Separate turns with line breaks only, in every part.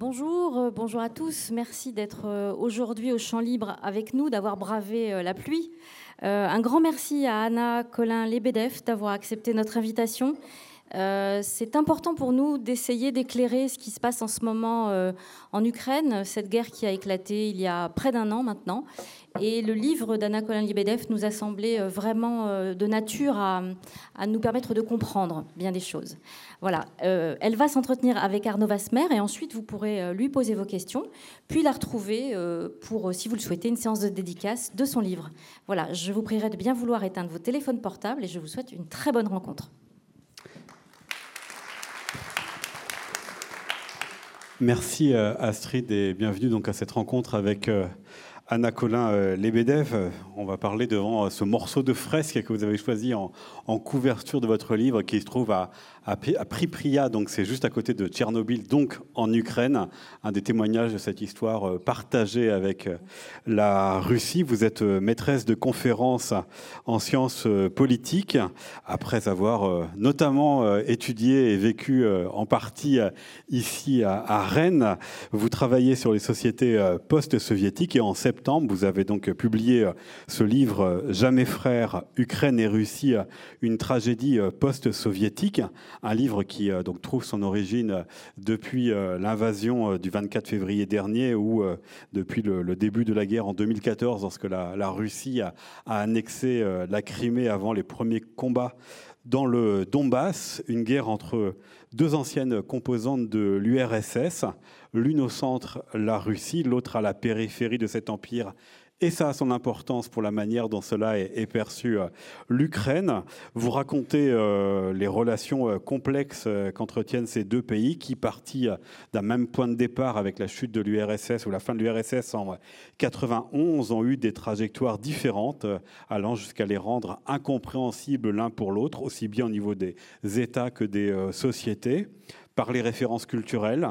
Bonjour, euh, bonjour à tous. Merci d'être euh, aujourd'hui au Champ Libre avec nous, d'avoir bravé euh, la pluie. un grand merci à Anna Colin-Lebedev d'avoir accepté notre invitation. C'est important pour nous d'essayer d'éclairer ce qui se passe en ce moment en Ukraine, cette guerre qui a éclaté il y a près d'un an maintenant, et le livre d'Anna Colin-Libedev nous a semblé euh, vraiment euh, de nature à, nous permettre de comprendre bien des choses. Voilà, euh, elle va s'entretenir avec Arnaud Vasmer et ensuite vous pourrez lui poser vos questions, puis la retrouver pour, si vous le souhaitez, une séance de dédicace de son livre. Voilà, je vous prierai de bien vouloir éteindre vos téléphones portables et je vous souhaite une très bonne rencontre.
Merci Astrid et bienvenue donc à cette rencontre avec Anna Colin euh, Lebedev, on va parler devant euh, ce morceau de fresque que vous avez choisi en, couverture de votre livre qui se trouve à, à, Pripria, donc c'est juste à côté de Tchernobyl, donc en Ukraine. Un des témoignages de cette histoire euh, partagée avec la Russie. Vous êtes maîtresse de conférences en sciences politiques après avoir notamment étudié et vécu en partie ici à Rennes. Vous travaillez sur les sociétés post-soviétiques et en septembre vous avez donc publié euh, ce livre euh, Jamais frères, Ukraine et Russie, euh, une tragédie post-soviétique, un livre qui donc trouve son origine depuis l'invasion du 24 février dernier ou depuis le, début de la guerre en 2014, lorsque la, Russie a, a annexé la Crimée avant les premiers combats dans le Donbass, une guerre entre deux anciennes composantes de l'URSS, l'une au centre, la Russie, l'autre à la périphérie de cet empire et ça a son importance pour la manière dont cela est, perçu. Euh, L'Ukraine, vous racontez euh, les relations euh, complexes qu'entretiennent ces deux pays qui, partis d'un même point de départ avec la chute de l'URSS ou la fin de l'URSS en 91, ont eu des trajectoires différentes, allant jusqu'à les rendre incompréhensibles l'un pour l'autre, aussi bien au niveau des États que des sociétés, par les références culturelles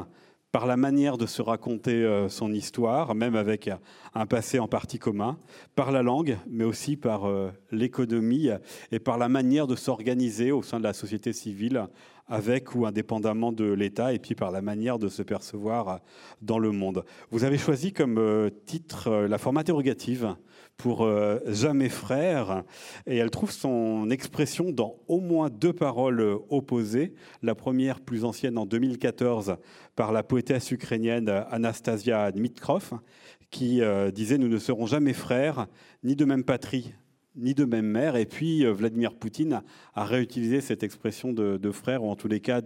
par la manière de se raconter euh, son histoire, même avec un passé en partie commun, par la langue, mais aussi par euh, l'économie et par la manière de s'organiser au sein de la société civile, avec ou indépendamment de l'État, et puis par la manière de se percevoir dans le monde. Vous avez choisi comme euh, titre la forme interrogative pour euh, Jamais frère, et elle trouve son expression dans au moins deux paroles opposées. La première, plus ancienne, en 2014, par la poétesse ukrainienne Anastasia Dmitrov, qui euh, disait Nous ne serons jamais frères, ni de même patrie, ni de même mère. Et puis euh, Vladimir Poutine a réutilisé cette expression de, frère, ou en tous les cas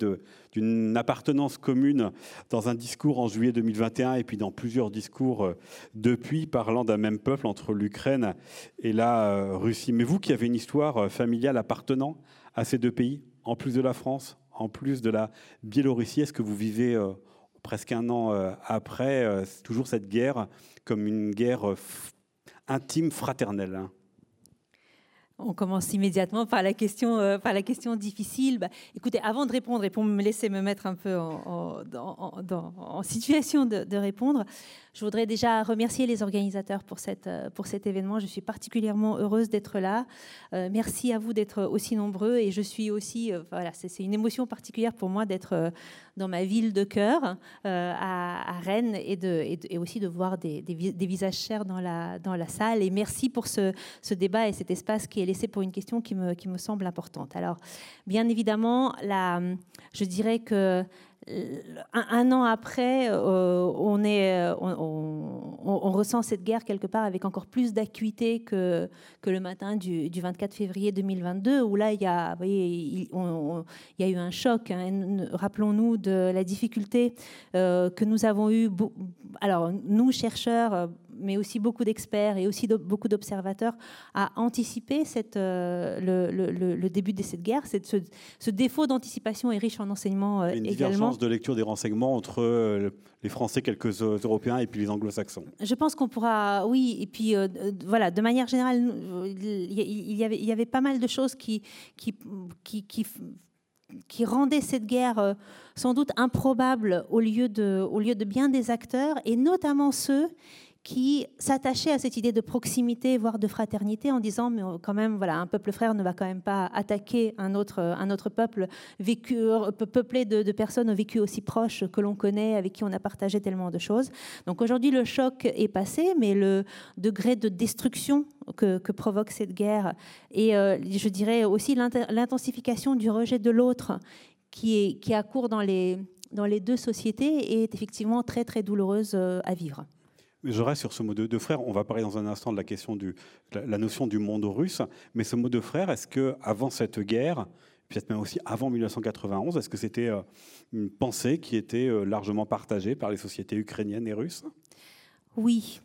d'une appartenance commune, dans un discours en juillet 2021 et puis dans plusieurs discours euh, depuis, parlant d'un même peuple entre l'Ukraine et la euh, Russie. Mais vous qui avez une histoire familiale appartenant à ces deux pays, en plus de la France, en plus de la Biélorussie, est-ce que vous vivez presque un an après toujours cette guerre comme une guerre intime, fraternelle?
On commence immédiatement par la question, euh, par la question difficile. Bah, écoutez, avant de répondre et pour me laisser me mettre un peu en, situation de, répondre, je voudrais déjà remercier les organisateurs pour, euh, cet événement. Je suis particulièrement heureuse d'être là. Euh, merci à vous d'être aussi nombreux et je suis aussi, voilà, c'est une émotion particulière pour moi d'être dans ma ville de cœur, à, Rennes, et, aussi de voir des, visages chers dans la, salle. Et merci pour ce, débat et cet espace qui est laissé pour une question qui me, semble importante. Alors, bien évidemment, je dirais que un, an après, euh, on, est, on, ressent cette guerre quelque part avec encore plus d'acuité que, le matin du, 24 février 2022, où là, il y a, voyez, il, y a eu un choc. Hein. Rappelons-nous de la difficulté euh, que nous avons eue, alors nous, chercheurs, mais aussi beaucoup d'experts et aussi beaucoup d'observateurs à anticiper cette, euh, le, début de cette guerre. Cette, ce, défaut d'anticipation est riche en enseignements
euh,
une
divergence de lecture des renseignements entre euh, les Français, quelques Européens et puis les Anglo-Saxons.
Je pense qu'on pourra, oui, et puis voilà, de manière générale, il y, avait, il y avait pas mal de choses qui, qui, qui, qui qui rendait cette guerre sans doute improbable au lieu, de, au lieu de bien des acteurs, et notamment ceux qui s'attachait à cette idée de proximité, voire de fraternité, en disant, mais quand même, voilà, un peuple frère ne va quand même pas attaquer un autre, un autre peuple vécu, peuplé de, personnes au vécu aussi proche que l'on connaît, avec qui on a partagé tellement de choses. Donc aujourd'hui, le choc est passé, mais le degré de destruction que, provoque cette guerre et euh, je dirais aussi l'intensification du rejet de l'autre qui, est, qui a cours dans les, dans les deux sociétés est effectivement très très douloureuse euh, à vivre.
Je reste sur ce mot de, frère. On va parler dans un instant de la question de la notion du monde russe. Mais ce mot de frère, est-ce que avant cette guerre, peut-être même aussi avant 1991, est-ce que c'était euh, une pensée qui était largement partagée par les sociétés ukrainiennes et russes?
Oui,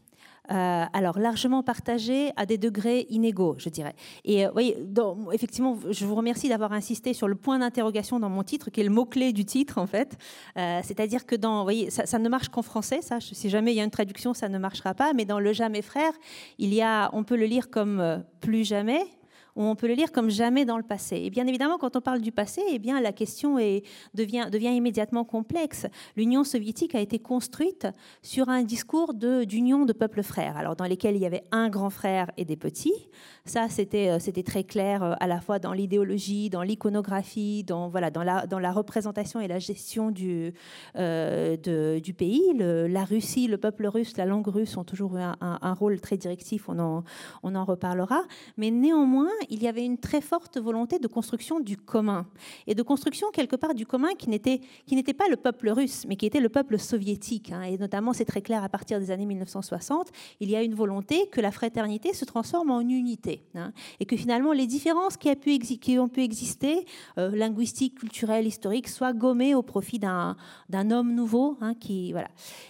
euh, alors largement partagé à des degrés inégaux, je dirais. Et oui, euh, effectivement, je vous remercie d'avoir insisté sur le point d'interrogation dans mon titre, qui est le mot-clé du titre, en fait. Euh, c'est-à-dire que dans, voyez, ça, ne marche qu'en français, ça. Si jamais il y a une traduction, ça ne marchera pas. Mais dans Le Jamais Frère, il y a, on peut le lire comme plus jamais, on peut le lire comme jamais dans le passé. Et bien évidemment, quand on parle du passé, eh bien, la question est, devient, immédiatement complexe. L'Union soviétique a été construite sur un discours d'union de, peuples frères, alors dans lesquels il y avait un grand frère et des petits. Ça, c'était euh, très clair euh, à la fois dans l'idéologie, dans l'iconographie, dans, voilà, dans, la, dans la représentation et la gestion du, euh, du pays. la Russie, le peuple russe, la langue russe ont toujours eu un, un rôle très directif, on en, on en reparlera. Mais néanmoins, il y avait une très forte volonté de construction du commun et de construction quelque part du commun qui n'était qui n'était pas le peuple russe, mais qui était le peuple soviétique. Hein. Et notamment, c'est très clair à partir des années 1960, il y a une volonté que la fraternité se transforme en unité hein. et que finalement les différences qui, ont pu exister, euh, linguistiques, culturelles, historiques, soient gommées au profit d'un homme nouveau. Hein, qui voilà.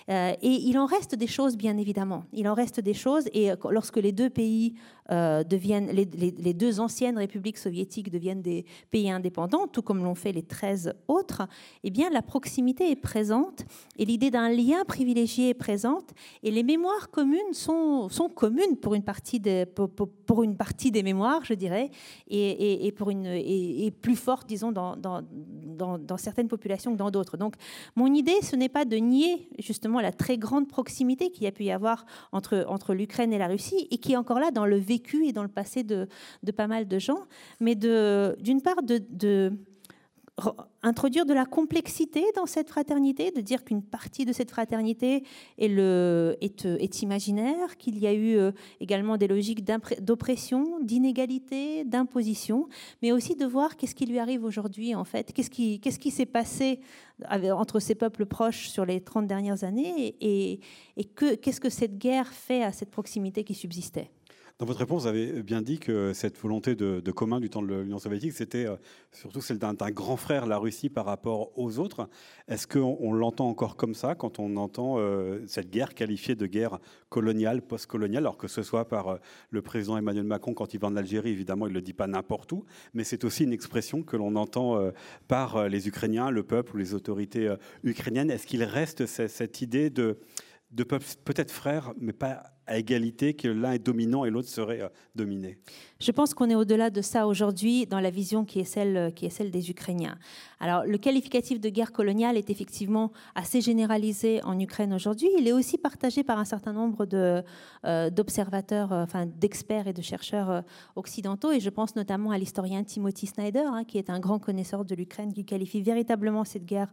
Euh, et il en reste des choses, bien évidemment. Il en reste des choses. Et euh, lorsque les deux pays euh, deviennent, les, deux anciennes républiques soviétiques deviennent des pays indépendants, tout comme l'ont fait les 13 autres, eh bien, la proximité est présente et l'idée d'un lien privilégié est présente et les mémoires communes sont, sont communes pour une, partie de, pour, une partie des mémoires, je dirais, et, et, pour une, et, plus forte, disons, dans, dans, dans, dans certaines populations que dans d'autres. Donc, mon idée, ce n'est pas de nier justement la très grande proximité qu'il y a pu y avoir entre, entre l'Ukraine et la Russie et qui est encore là dans le vécu et dans le passé de, pas mal de gens, mais d'une part de, introduire de la complexité dans cette fraternité, de dire qu'une partie de cette fraternité est, imaginaire, qu'il y a eu euh, également des logiques d'oppression, d'inégalité, d'imposition, mais aussi de voir qu'est-ce qui lui arrive aujourd'hui en fait, qu'est-ce qui s'est passé entre ces peuples proches sur les 30 dernières années et qu'est-ce que cette guerre fait à cette proximité qui subsistait.
Dans votre réponse, vous avez bien dit que cette volonté de, commun du temps de l'Union soviétique, c'était euh, surtout celle d'un grand frère, la Russie, par rapport aux autres. Est-ce qu'on l'entend encore comme ça quand on entend euh, cette guerre qualifiée de guerre coloniale, post-coloniale, alors que ce soit par euh, le président Emmanuel Macron quand il va en Algérie, évidemment, il ne le dit pas n'importe où, mais c'est aussi une expression que l'on entend par les Ukrainiens, le peuple ou les autorités ukrainiennes. Est-ce qu'il reste cette idée de, de peut-être frères, mais pas à égalité, que l'un est dominant et l'autre serait euh, dominé
Je pense qu'on est au-delà de ça aujourd'hui dans la vision qui est, celle, qui est celle des Ukrainiens. Alors, le qualificatif de guerre coloniale est effectivement assez généralisé en Ukraine aujourd'hui. Il est aussi partagé par un certain nombre euh, d'observateurs, euh, enfin d'experts et de chercheurs occidentaux. Et je pense notamment à l'historien Timothy Snyder, hein, qui est un grand connaisseur de l'Ukraine, qui qualifie véritablement cette guerre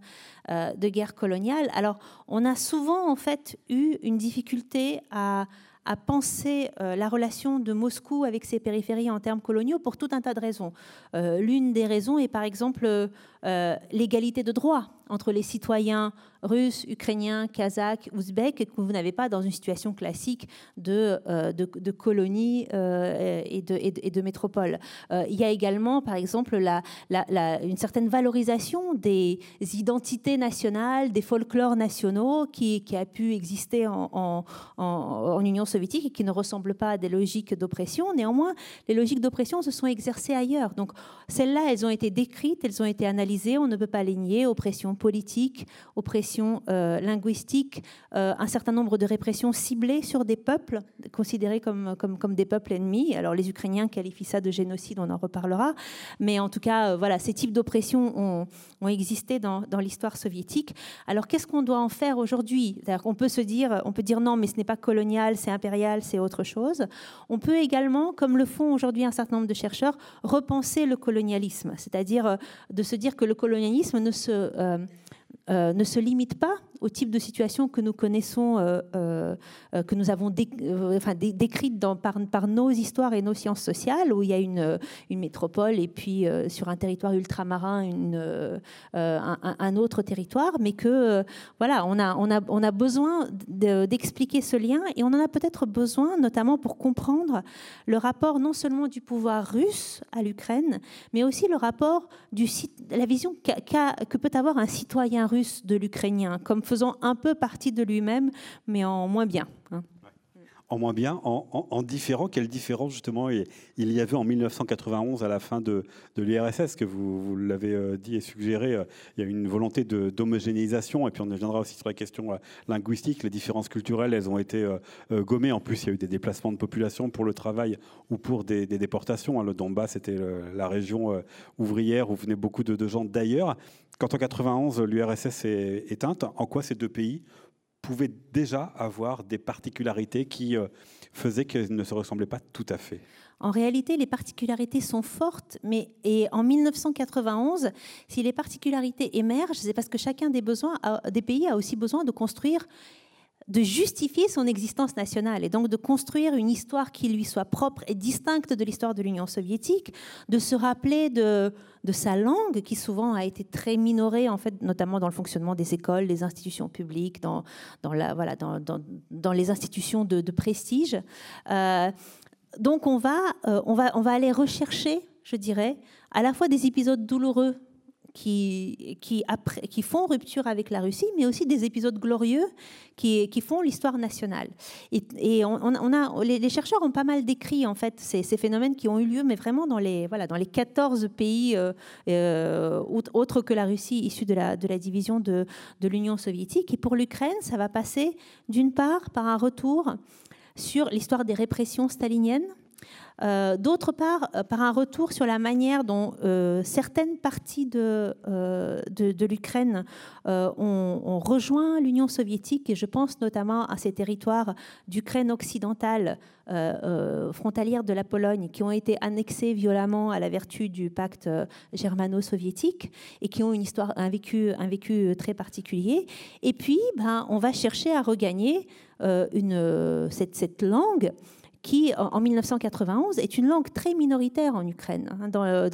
de guerre coloniale. Alors, on a souvent en fait eu une difficulté à à penser euh, la relation de Moscou avec ses périphéries en termes coloniaux pour tout un tas de raisons. Euh, l'une des raisons est par exemple euh, l'égalité de droit entre les citoyens russes, ukrainiens, kazakhs, ouzbeks, que vous n'avez pas dans une situation classique de, de, colonie et, de, et, métropole. il y a également, par exemple, une certaine valorisation des identités nationales, des folklores nationaux qui, a pu exister en, en Union soviétique et qui ne ressemblent pas à des logiques d'oppression. Néanmoins, les logiques d'oppression se sont exercées ailleurs. Donc, celles-là, elles ont été décrites, elles ont été analysées, on ne peut pas les nier, oppression oppression politique, oppression linguistique, un certain nombre de répressions ciblées sur des peuples considérés comme, comme, comme des peuples ennemis. Alors les Ukrainiens qualifient ça de génocide, on en reparlera. Mais en tout cas, voilà, ces types d'oppression ont, ont, existé dans, dans l'histoire soviétique. Alors qu'est-ce qu'on doit en faire aujourd'hui? On peut se dire, on peut dire non, mais ce n'est pas colonial, c'est impérial, c'est autre chose. On peut également, comme le font aujourd'hui un certain nombre de chercheurs, repenser le colonialisme, c'est-à-dire euh, de se dire que le colonialisme ne se, euh, euh, ne se limite pas au type de situation que nous connaissons, euh, euh, euh, que nous avons enfin, décrite par, nos histoires et nos sciences sociales, où il y a une, métropole et puis sur un territoire ultramarin un, autre territoire, mais que voilà, on a besoin d'expliquer ce lien et on en a peut-être besoin, notamment pour comprendre le rapport non seulement du pouvoir russe à l'Ukraine, mais aussi le rapport du la vision que peut avoir un citoyen russe de l'ukrainien comme faisant un peu partie de lui-même, mais en moins bien. Hein.
En moins bien, en, différent. Quelle différence justement il y avait en 1991 à la fin de, l'URSS, que vous, l'avez euh, dit et suggéré, euh, il y a une volonté d'homogénéisation, et puis on reviendra aussi sur la question euh, linguistique, les différences culturelles, elles ont été gommées. En plus, il y a eu des déplacements de population pour le travail ou pour des, déportations. Hein. Le Donbass, c'était la région ouvrière où venaient beaucoup de, de gens d'ailleurs. Quand en 91 l'URSS est éteinte, en quoi ces deux pays pouvaient déjà avoir des particularités qui euh, faisaient qu'ils ne se ressemblaient pas tout à fait.
En réalité, les particularités sont fortes, mais et en 1991, si les particularités émergent, c'est parce que chacun des, besoins des pays a aussi besoin de construire de justifier son existence nationale et donc de construire une histoire qui lui soit propre et distincte de l'histoire de l'Union soviétique, de se rappeler de, de, sa langue qui souvent a été très minorée, en fait, notamment dans le fonctionnement des écoles, des institutions publiques, dans, dans, la, voilà, dans, dans, les institutions de, prestige. Euh, donc on va, euh, on, va, on va aller rechercher, je dirais, à la fois des épisodes douloureux qui, qui, après, qui, font rupture avec la Russie, mais aussi des épisodes glorieux qui, qui font l'histoire nationale. Et, on, a, les, chercheurs ont pas mal décrit en fait ces, phénomènes qui ont eu lieu, mais vraiment dans les, voilà, dans les 14 pays euh, euh, autres que la Russie issus de la, de la division de, de l'Union soviétique. Et pour l'Ukraine, ça va passer d'une part par un retour sur l'histoire des répressions staliniennes euh, d'autre part, euh, par un retour sur la manière dont euh, certaines parties de, l'Ukraine ont, rejoint l'Union soviétique, et je pense notamment à ces territoires d'Ukraine occidentale, frontalière de la Pologne, qui ont été annexés violemment à la vertu du pacte germano-soviétique et qui ont une histoire, un vécu, très particulier. Et puis, ben, on va chercher à regagner cette langue qui, en 1991, est une langue très minoritaire en Ukraine. Hein, euh,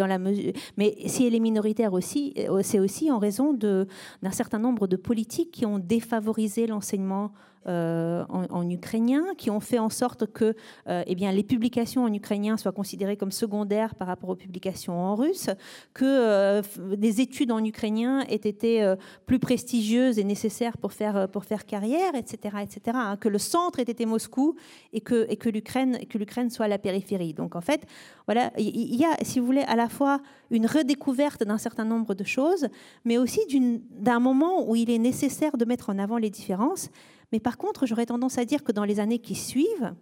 mais si elle est minoritaire aussi, euh, c'est aussi en raison d'un certain nombre de politiques qui ont défavorisé l'enseignement euh, en, ukrainien, qui ont fait en sorte que euh, eh bien, les publications en ukrainien soient considérées comme secondaires par rapport aux publications en russe, que euh, des études en ukrainien aient été plus prestigieuses et nécessaires pour faire, pour faire carrière, etc., etc. Hein, que le centre ait été Moscou et que, et que l'Ukraine soit la périphérie. Donc en fait, voilà, il y a, si vous voulez, à la fois une redécouverte d'un certain nombre de choses, mais aussi d'un moment où il est nécessaire de mettre en avant les différences. Mais par contre, j'aurais tendance à dire que dans les années qui suivent,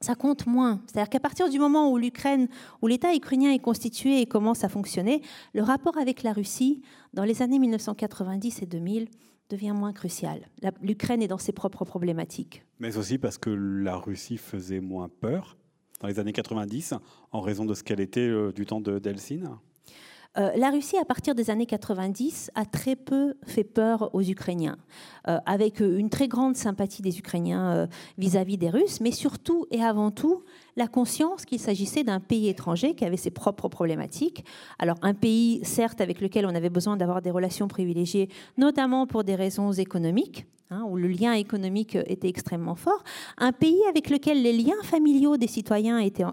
ça compte moins. C'est-à-dire qu'à partir du moment où l'Ukraine, où l'État ukrainien est constitué et commence à fonctionner, le rapport avec la Russie, dans les années 1990 et 2000, devient moins crucial. L'Ukraine est dans ses propres problématiques.
Mais aussi parce que la Russie faisait moins peur dans les années 90 en raison de ce qu'elle était euh, du temps d'Eltsine?
Euh, la Russie, à partir des années 90, a très peu fait peur aux Ukrainiens, euh, avec une très grande sympathie des Ukrainiens vis à -vis des Russes, mais surtout et avant tout la conscience qu'il s'agissait d'un pays étranger qui avait ses propres problématiques. Alors un pays, certes, avec lequel on avait besoin d'avoir des relations privilégiées, notamment pour des raisons économiques, Hein, où le lien économique était extrêmement fort, un pays avec lequel les liens familiaux des citoyens étaient,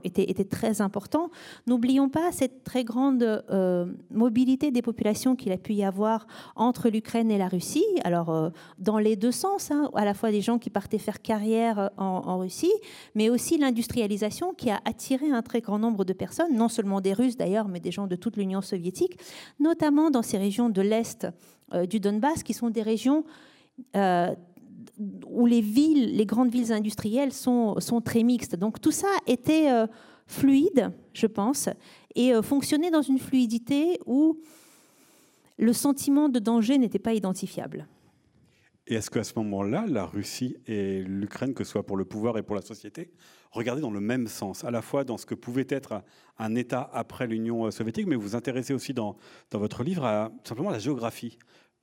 très importants. N'oublions pas cette très grande euh, mobilité des populations qu'il a pu y avoir entre l'Ukraine et la Russie, alors euh, dans les deux sens, hein, à la fois des gens qui partaient faire carrière en, Russie, mais aussi l'industrialisation qui a attiré un très grand nombre de personnes, non seulement des Russes d'ailleurs, mais des gens de toute l'Union soviétique, notamment dans ces régions de l'Est euh, du Donbass, qui sont des régions euh, où les villes, les grandes villes industrielles sont, sont très mixtes. Donc tout ça était euh, fluide, je pense, et fonctionnait dans une fluidité où le sentiment de danger n'était pas identifiable.
Et est-ce qu'à ce, moment-là, la Russie et l'Ukraine, que ce soit pour le pouvoir et pour la société, regardaient dans le même sens, à la fois dans ce que pouvait être un État après l'Union soviétique, mais vous vous intéressez aussi dans, votre livre à simplement la géographie,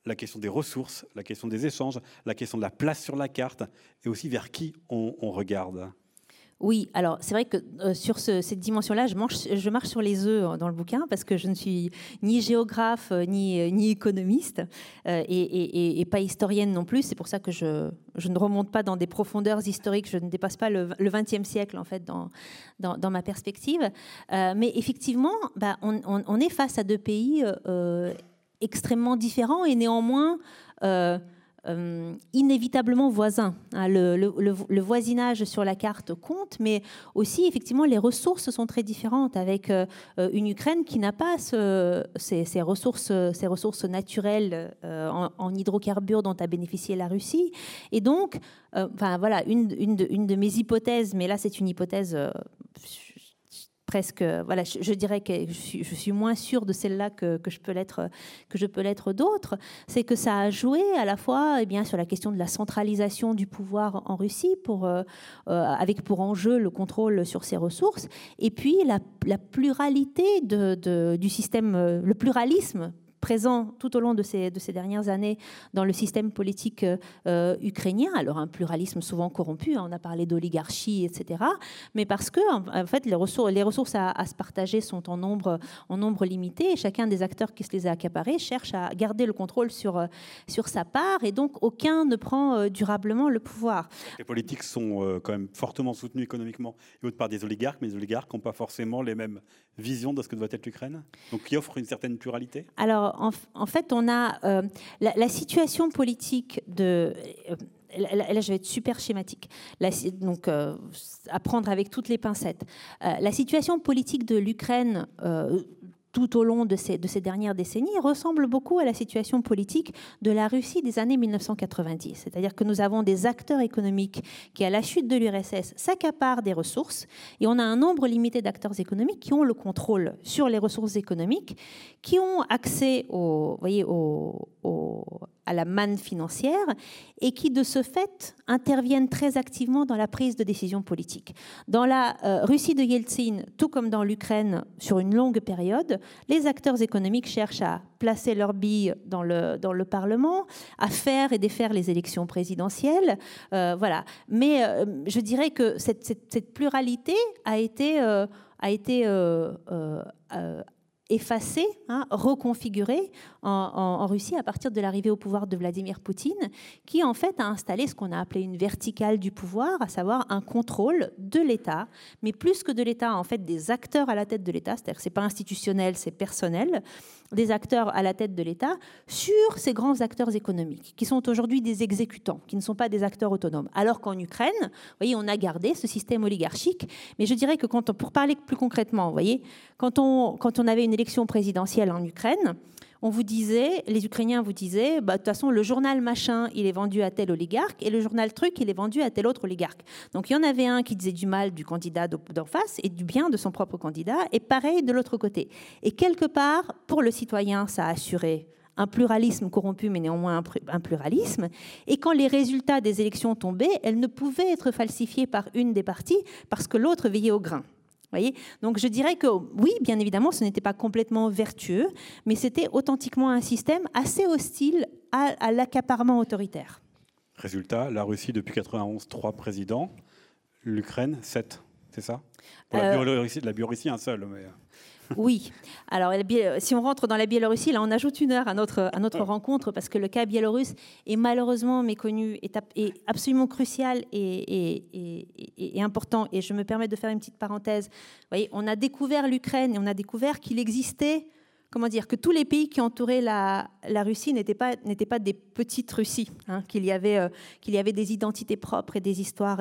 la question des ressources, la question des échanges, la question de la place sur la carte, et aussi vers qui on regarde
oui, alors c'est vrai que euh, sur cette dimension-là, je, marche sur les œufs euh, dans le bouquin parce que je ne suis ni géographe euh, ni, ni économiste et, pas historienne non plus. C'est pour ça que je, ne remonte pas dans des profondeurs historiques. Je ne dépasse pas le XXe siècle en fait dans, ma perspective. mais effectivement, bah, on, est face à deux pays extrêmement différents et néanmoins euh, inévitablement voisins. Hein. le, voisinage sur la carte compte, mais aussi effectivement les ressources sont très différentes avec euh, une Ukraine qui n'a pas ces, ressources, ces ressources naturelles euh, en, hydrocarbures dont a bénéficié la Russie. Et donc, enfin voilà, une, de, mes hypothèses, mais là c'est une hypothèse presque, voilà, je, dirais que je suis, moins sûre de celle-là que, je peux l'être, que je peux l'être d'autres, c'est que ça a joué à la fois eh bien, sur la question de la centralisation du pouvoir en Russie, pour, euh, euh, avec pour enjeu le contrôle sur ses ressources, et puis la, pluralité de, du système, euh, le pluralisme présent tout au long de ces, de ces dernières années dans le système politique euh, euh, ukrainien. Alors un pluralisme souvent corrompu, hein, on a parlé d'oligarchie, etc. Mais parce que en fait les ressources, les ressources à, se partager sont en nombre, en nombre limité et chacun des acteurs qui se les a accaparés cherche à garder le contrôle sur, euh, sur sa part et donc aucun ne prend durablement le pouvoir.
Les politiques sont quand même fortement soutenues économiquement et autre part des oligarques, mais les oligarques n'ont pas forcément les mêmes visions de ce que doit être l'Ukraine, donc qui offre une certaine pluralité?
Alors en, fait, on a euh, la, situation politique de. Euh, là, je vais être super schématique. donc, euh, à prendre avec toutes les pincettes. la situation politique de l'Ukraine tout au long de ces, de ces, dernières décennies ressemble beaucoup à la situation politique de la Russie des années 1990. C'est-à-dire que nous avons des acteurs économiques qui, à la chute de l'URSS, s'accaparent des ressources et on a un nombre limité d'acteurs économiques qui ont le contrôle sur les ressources économiques, qui ont accès voyez, au, à la manne financière et qui, de ce fait, interviennent très activement dans la prise de décision politique. Dans la euh, Russie de Yeltsin, tout comme dans l'Ukraine, sur une longue période, les acteurs économiques cherchent à placer leurs billes dans le, dans le Parlement, à faire et défaire les élections présidentielles. Euh, voilà. Mais euh, je dirais que cette, pluralité a été, a été effacé, hein, reconfiguré en, Russie à partir de l'arrivée au pouvoir de Vladimir Poutine, qui en fait a installé ce qu'on a appelé une verticale du pouvoir, à savoir un contrôle de l'État, mais plus que de l'État, en fait des acteurs à la tête de l'État, c'est-à-dire que c'est pas institutionnel, c'est personnel, des acteurs à la tête de l'État sur ces grands acteurs économiques, qui sont aujourd'hui des exécutants, qui ne sont pas des acteurs autonomes. Alors qu'en Ukraine, vous voyez, on a gardé ce système oligarchique, mais je dirais que quand on, pour parler plus concrètement, vous voyez, quand on, quand on avait une élection présidentielle en Ukraine, on vous disait, les Ukrainiens vous disaient, bah, de toute façon, le journal machin, il est vendu à tel oligarque, et le journal truc, il est vendu à tel autre oligarque. Donc il y en avait un qui disait du mal du candidat d'en face et du bien de son propre candidat, et pareil de l'autre côté. Et quelque part, pour le citoyen, ça a assuré un pluralisme corrompu, mais néanmoins un pluralisme. Et quand les résultats des élections tombaient, elles ne pouvaient être falsifiées par une des parties parce que l'autre veillait au grain. Donc je dirais que oui, bien évidemment, ce n'était pas complètement vertueux, mais c'était authentiquement un système assez hostile à, l'accaparement autoritaire.
Résultat, la Russie depuis 91, trois présidents, l'Ukraine, sept, c'est ça? Pour la, euh, la Biélorussie, un seul. Mais...
Oui. Alors, si on rentre dans la Biélorussie, là, on ajoute une heure à notre, à notre rencontre parce que le cas biélorusse est malheureusement méconnu, est, est absolument crucial et, et, important. Et je me permets de faire une petite parenthèse. Vous voyez, on a découvert l'Ukraine et on a découvert qu'il existait comment dire, que tous les pays qui entouraient la, Russie n'étaient pas, des petites Russies, hein, qu'il, y avait, euh, qu'il y avait des identités propres et des histoires,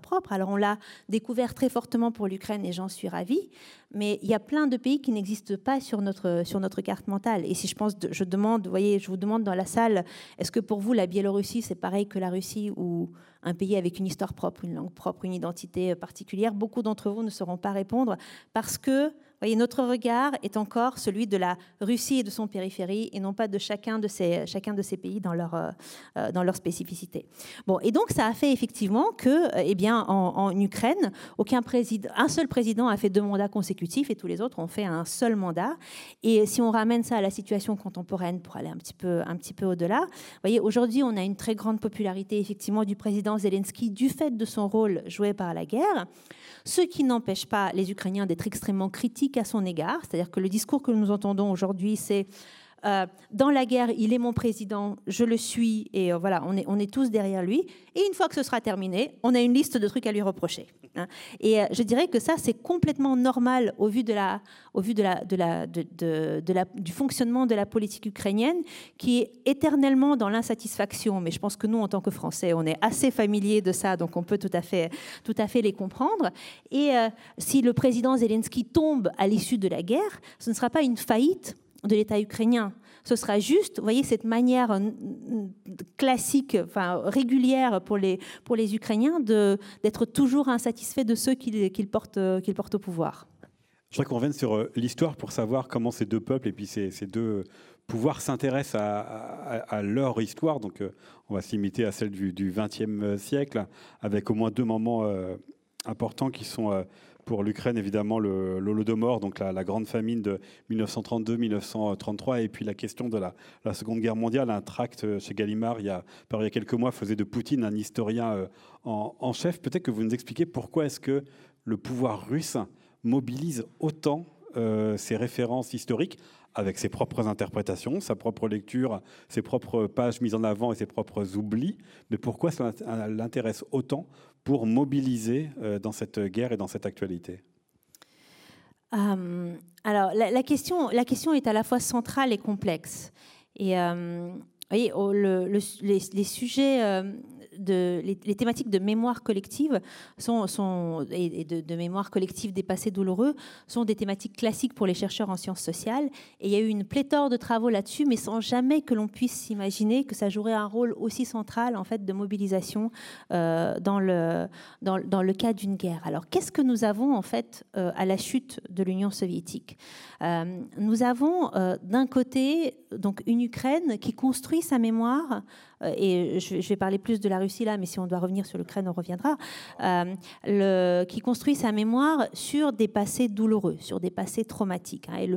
propres. Alors on l'a découvert très fortement pour l'Ukraine et j'en suis ravie, mais il y a plein de pays qui n'existent pas sur notre, sur notre carte mentale. Et si je pense, je demande, vous voyez, je vous demande dans la salle, est-ce que pour vous la Biélorussie c'est pareil que la Russie ou un pays avec une histoire propre, une langue propre, une identité particulière? Beaucoup d'entre vous ne sauront pas répondre parce que voyez, notre regard est encore celui de la Russie et de son périphérie et non pas de chacun de ces, chacun de ces pays dans leur, euh, euh, dans leur spécificité. Bon, et donc ça a fait effectivement que, euh, eh bien, en, Ukraine, aucun président, un seul président a fait deux mandats consécutifs et tous les autres ont fait un seul mandat. Et si on ramène ça à la situation contemporaine pour aller un petit peu, un petit peu au-delà, voyez, aujourd'hui, on a une très grande popularité effectivement du président Zelensky du fait de son rôle joué par la guerre ce qui n'empêche pas les Ukrainiens d'être extrêmement critiques à son égard. C'est-à-dire que le discours que nous entendons aujourd'hui, c'est euh, dans la guerre, il est mon président, je le suis, et euh, voilà, on est, on est tous derrière lui. Et une fois que ce sera terminé, on a une liste de trucs à lui reprocher. Hein. Et euh, je dirais que ça, c'est complètement normal au vu, du fonctionnement de la politique ukrainienne, qui est éternellement dans l'insatisfaction. Mais je pense que nous, en tant que Français, on est assez familiers de ça, donc on peut tout à fait, tout à fait les comprendre. Et si le président Zelensky tombe à l'issue de la guerre, ce ne sera pas une faillite de l'État ukrainien. Ce sera juste, vous voyez, cette manière euh, classique, enfin régulière pour les, pour les Ukrainiens d'être toujours insatisfaits de ceux qu'ils portent, qu'ils portent au pouvoir.
Je voudrais qu'on revienne sur euh, l'histoire pour savoir comment ces deux peuples et puis ces, ces deux pouvoirs s'intéressent à, leur histoire. Donc, euh, on va s'imiter à celle du XXe siècle, avec au moins deux moments importants qui sont pour l'Ukraine, évidemment, l'Holodomor, donc la, grande famine de 1932-1933, et puis la question de la, Seconde Guerre mondiale. Un tract chez Gallimard, il y a, il y a quelques mois, faisait de Poutine un historien euh, en, chef. Peut-être que vous nous expliquez pourquoi est-ce que le pouvoir russe mobilise autant euh, ses références historiques avec ses propres interprétations, sa propre lecture, ses propres pages mises en avant et ses propres oublis. Mais pourquoi ça l'intéresse autant pour mobiliser euh, dans cette guerre et dans cette actualité?
Euh, Alors, la, question, la question est à la fois centrale et complexe. Et euh, voyez, oh, le, les, les, sujets les, thématiques de mémoire collective et de, mémoire collective des passés douloureux sont des thématiques classiques pour les chercheurs en sciences sociales. Et il y a eu une pléthore de travaux là-dessus, mais sans jamais que l'on puisse s'imaginer que ça jouerait un rôle aussi central en fait de mobilisation euh, dans, le, dans, le cas d'une guerre. Alors qu'est-ce que nous avons en fait euh, à la chute de l'Union soviétique? Euh, Nous avons d'un côté donc une Ukraine qui construit sa mémoire et je vais parler plus de la Russie là, mais si on doit revenir sur l'Ukraine, on reviendra, euh, qui construit sa mémoire sur des passés douloureux, sur des passés traumatiques. Hein. et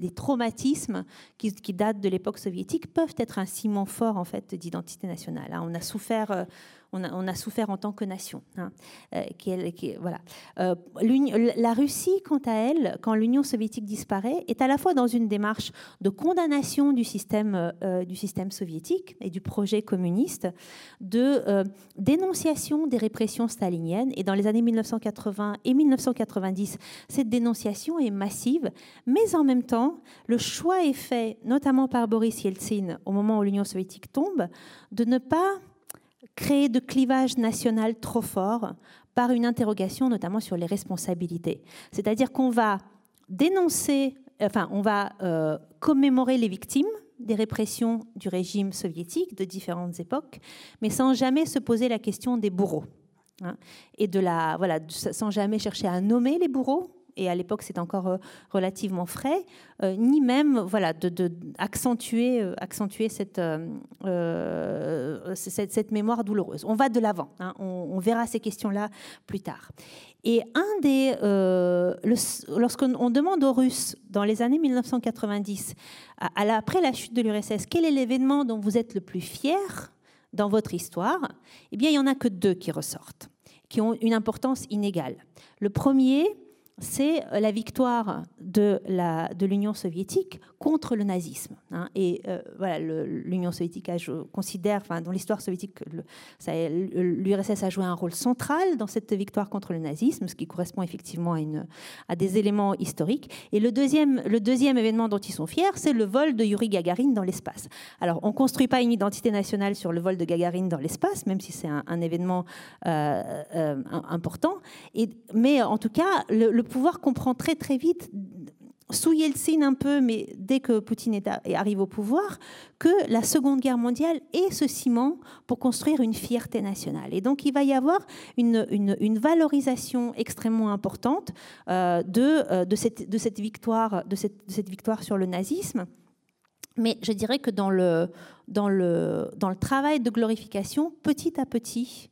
les traumatismes qui, datent de l'époque soviétique peuvent être un ciment fort en fait d'identité nationale. Hein. on a souffert on a, souffert en tant que nation. Hein, euh, voilà. Euh, la Russie, quant à elle, quand l'Union soviétique disparaît, est à la fois dans une démarche de condamnation du système, euh, du système soviétique et du projet communiste, de dénonciation des répressions staliniennes. Et dans les années 1980 et 1990, cette dénonciation est massive, mais en même temps, le choix est fait, notamment par Boris Yeltsin, au moment où l'Union soviétique tombe, de ne pas créer de clivage national trop fort par une interrogation notamment sur les responsabilités. C'est-à-dire qu'on va dénoncer, enfin on va euh, commémorer les victimes des répressions du régime soviétique de différentes époques, mais sans jamais se poser la question des bourreaux. Hein, et de la, voilà, sans jamais chercher à nommer les bourreaux, et à l'époque c'est encore euh, relativement frais, euh, ni même voilà, de, accentuer, euh, cette, cette, mémoire douloureuse. On va de l'avant, hein. on, verra ces questions-là plus tard. Et un des, lorsqu'on demande aux Russes dans les années 1990, après la chute de l'URSS, quel est l'événement dont vous êtes le plus fier dans votre histoire, eh bien, il n'y en a que deux qui ressortent, qui ont une importance inégale. Le premier, c'est la victoire de l'Union soviétique contre le nazisme. Hein. Et euh, voilà, l'Union soviétique, je considère, dans l'histoire soviétique, l'URSS a joué un rôle central dans cette victoire contre le nazisme, ce qui correspond effectivement à, des éléments historiques. Et le deuxième, événement dont ils sont fiers, c'est le vol de Yuri Gagarin dans l'espace. Alors, on ne construit pas une identité nationale sur le vol de Gagarin dans l'espace, même si c'est un, événement euh, euh, important. Mais en tout cas, le pouvoir comprend très très vite sous Yeltsin un peu, mais dès que Poutine arrive au pouvoir, que la Seconde Guerre mondiale est ce ciment pour construire une fierté nationale. Et donc il va y avoir une, valorisation extrêmement importante euh, de, euh, de, cette, victoire, de, cette, victoire sur le nazisme. Mais je dirais que dans le travail de glorification, petit à petit,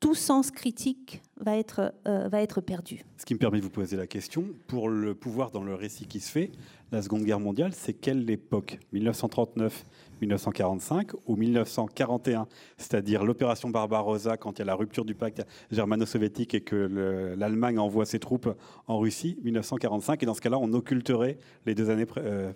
tout sens critique va être, euh, va être perdu.
Ce qui me permet de vous poser la question, pour le pouvoir dans le récit qui se fait, la Seconde Guerre mondiale, c'est quelle époque? 1939 1945 ou 1941, c'est-à-dire l'opération Barbarossa quand il y a la rupture du pacte germano-soviétique et que l'Allemagne envoie ses troupes en Russie, 1945. Et dans ce cas-là, on occulterait les deux, euh,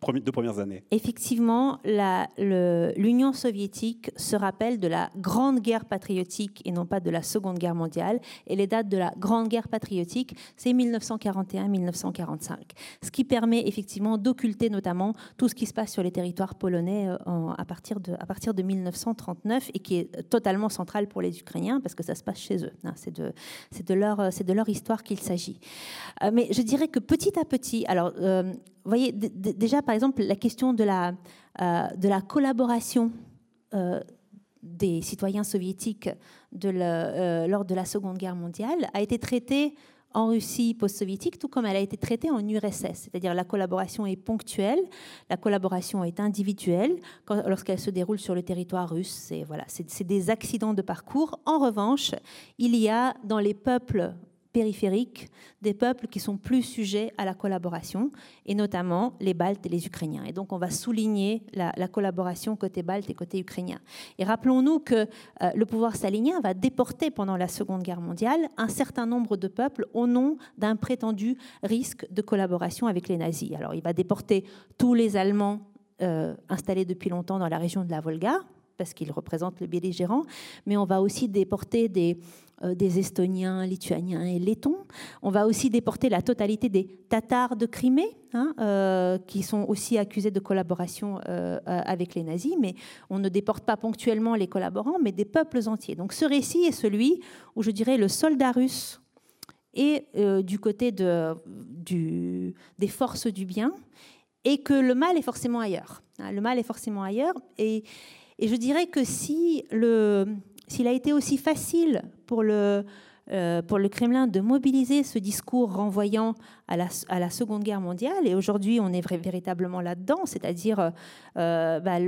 premières années.
Effectivement, l'Union soviétique se rappelle de la Grande Guerre patriotique et non pas de la Seconde Guerre mondiale. Et les dates de la Grande Guerre patriotique, c'est 1941-1945. Ce qui permet effectivement d'occulter notamment tout ce qui se passe sur les territoires polonais euh, à, partir de, à partir de 1939 et qui est totalement central pour les Ukrainiens parce que ça se passe chez eux. Hein. C'est de, de, leur, de leur histoire qu'il s'agit. Euh, mais je dirais que petit à petit, alors, euh, vous voyez, déjà par exemple, la question de la, de la collaboration des citoyens soviétiques de lors de la Seconde Guerre mondiale a été traitée en Russie post-soviétique, tout comme elle a été traitée en URSS. C'est-à-dire la collaboration est ponctuelle, la collaboration est individuelle lorsqu'elle se déroule sur le territoire russe. C'est voilà, c'est des accidents de parcours. En revanche, il y a dans les peuples périphériques des peuples qui sont plus sujets à la collaboration, et notamment les Baltes et les Ukrainiens. Et donc on va souligner la, collaboration côté Balte et côté ukrainien. Et rappelons-nous que euh, le pouvoir stalinien va déporter pendant la Seconde Guerre mondiale un certain nombre de peuples au nom d'un prétendu risque de collaboration avec les nazis. Alors il va déporter tous les Allemands euh, installés depuis longtemps dans la région de la Volga, parce qu'ils représentent le belligérant, mais on va aussi déporter des, des Estoniens, Lituaniens et Lettons. On va aussi déporter la totalité des Tatars de Crimée, hein, euh, qui sont aussi accusés de collaboration euh, avec les nazis, mais on ne déporte pas ponctuellement les collaborants, mais des peuples entiers. Donc ce récit est celui où je dirais le soldat russe est du côté du, des forces du bien et que le mal est forcément ailleurs. Hein. Le mal est forcément ailleurs. Et je dirais que si le, s'il a été aussi facile pour le, euh, pour le Kremlin de mobiliser ce discours renvoyant à la, à la Seconde Guerre mondiale, et aujourd'hui on est véritablement là-dedans, c'est-à-dire euh, bah,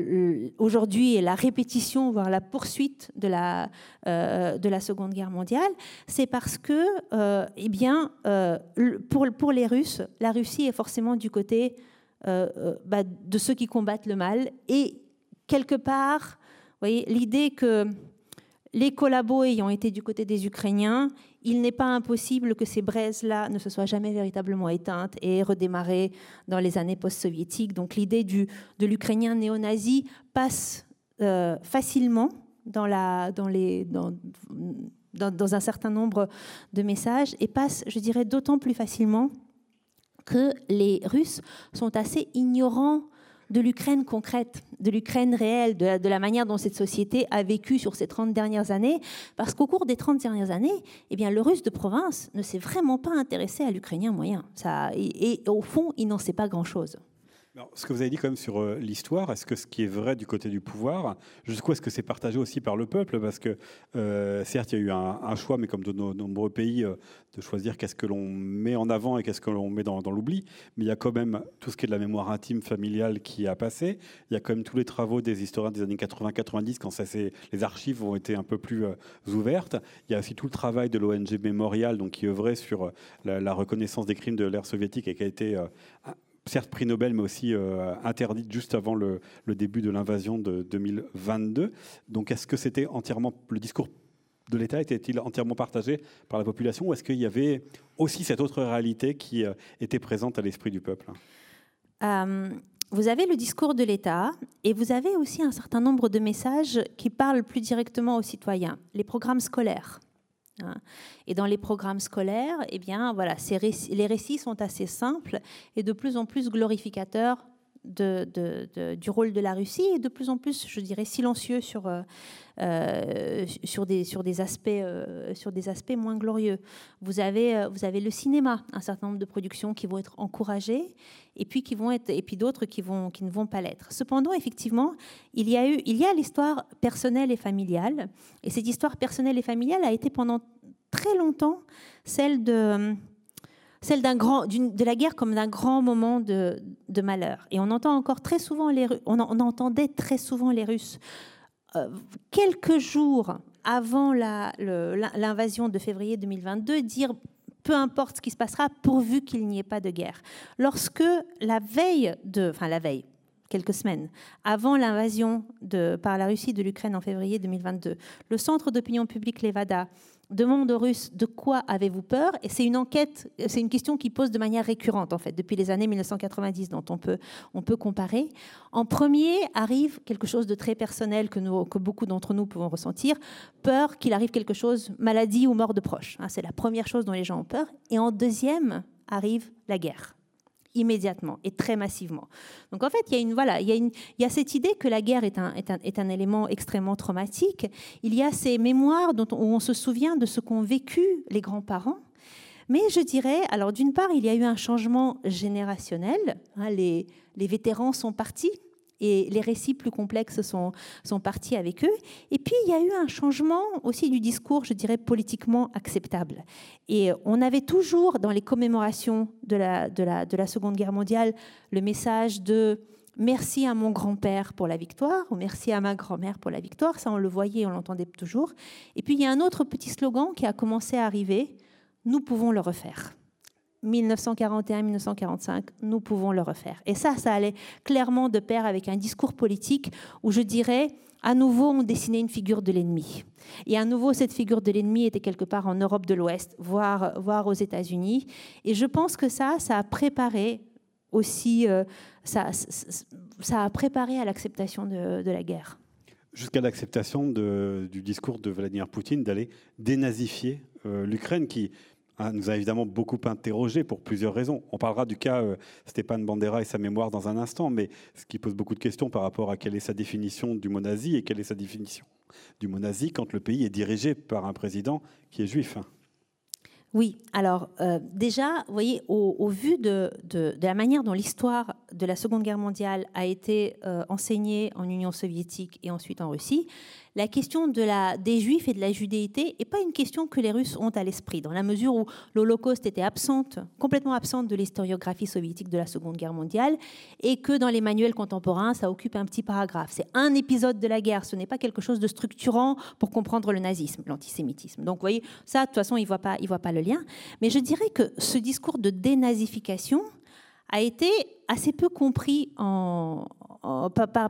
aujourd'hui la répétition, voire la poursuite de la, euh, de la Seconde Guerre mondiale, c'est parce que, eh bien, pour, pour les Russes, la Russie est forcément du côté bah, de ceux qui combattent le mal, et quelque part, l'idée que les collabos ayant été du côté des Ukrainiens, il n'est pas impossible que ces braises-là ne se soient jamais véritablement éteintes et redémarrées dans les années post-soviétiques. Donc l'idée de l'Ukrainien néo-nazi passe euh, facilement dans, la, dans, les, dans, dans, un certain nombre de messages et passe, je dirais, d'autant plus facilement que les Russes sont assez ignorants de l'Ukraine concrète, de l'Ukraine réelle, de la, manière dont cette société a vécu sur ces 30 dernières années. Parce qu'au cours des 30 dernières années, eh bien, le russe de province ne s'est vraiment pas intéressé à l'Ukrainien moyen. Et au fond, il n'en sait pas grand-chose
ce que vous avez dit quand même sur euh, l'histoire, est-ce que ce qui est vrai du côté du pouvoir, jusqu'où est-ce que c'est partagé aussi par le peuple? Parce que euh, certes, il y a eu un, choix, mais comme de nombreux pays, euh, de choisir qu'est-ce que l'on met en avant et qu'est-ce que l'on met dans, l'oubli. Mais il y a quand même tout ce qui est de la mémoire intime familiale qui a passé. Il y a quand même tous les travaux des historiens des années 80-90, quand ça, les archives ont été un peu plus ouvertes. Il y a aussi tout le travail de l'ONG Mémorial, donc qui œuvrait sur la, reconnaissance des crimes de l'ère soviétique et qui a été certes prix Nobel, mais aussi euh, interdite juste avant le, début de l'invasion de 2022. Donc est-ce que c'était entièrement le discours de l'État était-il entièrement partagé par la population ou est-ce qu'il y avait aussi cette autre réalité qui euh, était présente à l'esprit du peuple?
Euh, Vous avez le discours de l'État et vous avez aussi un certain nombre de messages qui parlent plus directement aux citoyens. Les programmes scolaires. Hein. Et dans les programmes scolaires, eh les récits sont assez simples et de plus en plus glorificateurs du rôle de la Russie et de plus en plus, je dirais, silencieux sur, euh, euh, sur, des, sur, des aspects, euh, sur des aspects moins glorieux. Vous avez, vous avez le cinéma, un certain nombre de productions qui vont être encouragées et puis, puis d'autres qui, qui ne vont pas l'être. Cependant, effectivement, il y a, il y a l'histoire personnelle et familiale. Et cette histoire personnelle et familiale a été pendant très longtemps celle de celle de la guerre comme d'un grand moment de, malheur. Et on entend encore très souvent les, on entendait très souvent les Russes euh, quelques jours avant l'invasion de février 2022 dire peu importe ce qui se passera pourvu qu'il n'y ait pas de guerre. Lorsque la veille de, enfin la veille, quelques semaines avant l'invasion par la Russie de l'Ukraine en février 2022, le centre d'opinion publique Levada demande aux Russes de quoi avez-vous peur? Et c'est une enquête, c'est une question qui pose de manière récurrente en fait depuis les années 1990 dont on peut on peut comparer. En premier arrive quelque chose de très personnel que que beaucoup d'entre nous pouvons ressentir, peur qu'il arrive quelque chose, maladie ou mort de proche. Hein, c'est la première chose dont les gens ont peur. Et en deuxième arrive la guerre immédiatement et très massivement. Donc en fait, il y a, une, voilà, il y a, cette idée que la guerre est un, élément extrêmement traumatique. Il y a ces mémoires dont on, où on se souvient de ce qu'ont vécu les grands-parents. Mais je dirais, alors d'une part, il y a eu un changement générationnel. Hein, les vétérans sont partis, et les récits plus complexes sont, sont partis avec eux. Et puis, il y a eu un changement aussi du discours, je dirais, politiquement acceptable. Et on avait toujours, dans les commémorations de la, de la, de la Seconde Guerre mondiale, le message de merci à mon grand-père pour la victoire, ou merci à ma grand-mère pour la victoire. Ça, on le voyait, on l'entendait toujours. Et puis, il y a un autre petit slogan qui a commencé à arriver, nous pouvons le refaire. 1941-1945, nous pouvons le refaire. Et ça, ça allait clairement de pair avec un discours politique où je dirais, à nouveau, on dessinait une figure de l'ennemi. Et à nouveau, cette figure de l'ennemi était quelque part en Europe de l'Ouest, voire, aux États-Unis. Et je pense que ça, ça a préparé aussi, euh, ça, a préparé à l'acceptation de, la guerre.
Jusqu'à l'acceptation du discours de Vladimir Poutine d'aller dénazifier euh, l'Ukraine, qui nous a évidemment beaucoup interrogé pour plusieurs raisons. On parlera du cas euh, Stéphane Bandera et sa mémoire dans un instant, mais ce qui pose beaucoup de questions par rapport à quelle est sa définition du mot nazi et quelle est sa définition du mot nazi quand le pays est dirigé par un président qui est juif.
Oui, alors euh, déjà, vous voyez, au, vu de, la manière dont l'histoire de la Seconde Guerre mondiale a été euh, enseignée en Union soviétique et ensuite en Russie, la question des Juifs et de la judéité n'est pas une question que les Russes ont à l'esprit, dans la mesure où l'Holocauste était absente, complètement absente de l'historiographie soviétique de la Seconde Guerre mondiale, et que dans les manuels contemporains, ça occupe un petit paragraphe. C'est un épisode de la guerre, ce n'est pas quelque chose de structurant pour comprendre le nazisme, l'antisémitisme. Donc, vous voyez, ça, de toute façon, il ne voit, pas, voit pas le lien. Mais je dirais que ce discours de dénazification a été assez peu compris en,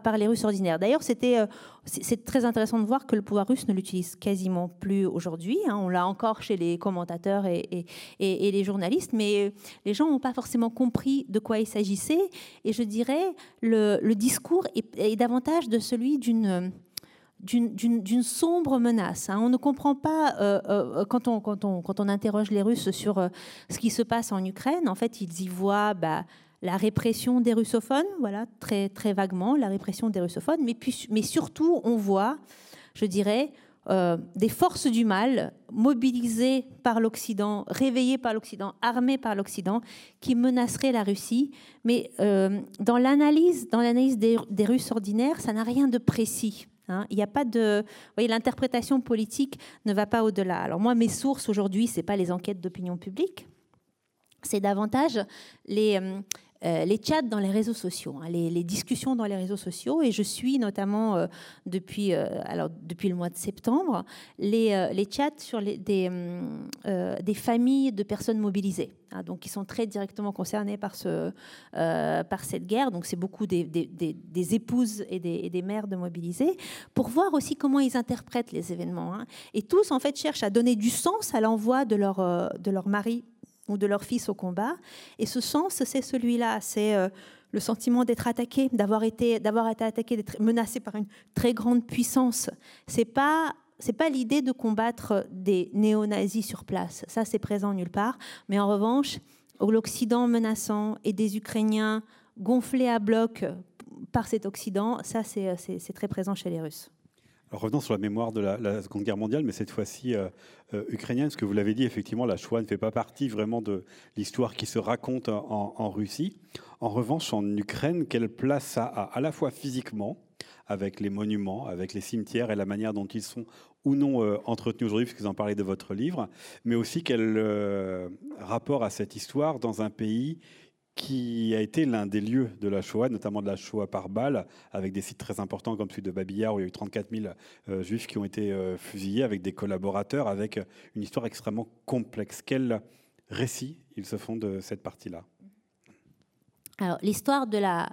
par, les Russes ordinaires. D'ailleurs, c'était euh, c'est très intéressant de voir que le pouvoir russe ne l'utilise quasiment plus aujourd'hui. Hein. On l'a encore chez les commentateurs et, les journalistes, mais les gens n'ont pas forcément compris de quoi il s'agissait. Et je dirais, le, discours est, davantage de celui d'une sombre menace. Hein. On ne comprend pas, euh, euh, quand, on, interroge les Russes sur ce qui se passe en Ukraine, en fait, ils y voient bah, la répression des russophones, voilà, très, très vaguement, la répression des russophones, mais, puis, mais surtout, on voit, je dirais, euh, des forces du mal mobilisées par l'Occident, réveillées par l'Occident, armées par l'Occident, qui menaceraient la Russie. Mais euh, dans l'analyse, dans l'analyse des, Russes ordinaires, ça n'a rien de précis. Hein. Il n'y a pas de, vous l'interprétation politique ne va pas au-delà. Alors moi, mes sources aujourd'hui, c'est pas les enquêtes d'opinion publique, c'est davantage les, euh, les chats dans les réseaux sociaux, hein, les, discussions dans les réseaux sociaux. Et je suis notamment euh, depuis, euh, alors, depuis le mois de septembre les, les chats sur des, des familles de personnes mobilisées, hein, donc qui sont très directement concernées par, ce, par cette guerre. Donc c'est beaucoup des, des, des, épouses et des, et des mères de mobilisés, pour voir aussi comment ils interprètent les événements. Hein. Et tous, en fait, cherchent à donner du sens à l'envoi de leur, de leur mari ou de leur fils au combat. Et ce sens, c'est celui-là, c'est euh, le sentiment d'être attaqué, d'avoir été, d'avoir été attaqué, d'être menacé par une très grande puissance. C'est pas c'est pas l'idée de combattre des néo-nazis sur place. Ça, c'est présent nulle part. Mais en revanche, l'Occident menaçant et des Ukrainiens gonflés à bloc par cet Occident, ça, c'est très présent chez les Russes
revenons sur la mémoire de la, Seconde Guerre mondiale, mais cette fois-ci euh, euh, ukrainienne, ce que vous l'avez dit, effectivement, la Shoah ne fait pas partie vraiment de l'histoire qui se raconte en, Russie. En revanche, en Ukraine, quelle place ça a à la fois physiquement, avec les monuments, avec les cimetières et la manière dont ils sont ou non euh, entretenus aujourd'hui, puisque vous en parlez de votre livre, mais aussi quel rapport à cette histoire dans un pays qui a été l'un des lieux de la Shoah, notamment de la Shoah par balle, avec des sites très importants comme celui de Babillard, où il y a eu 34 000 euh, juifs qui ont été euh, fusillés, avec des collaborateurs, avec une histoire extrêmement complexe. Quel récit ils se font de cette partie-là?
Alors, l'histoire de la,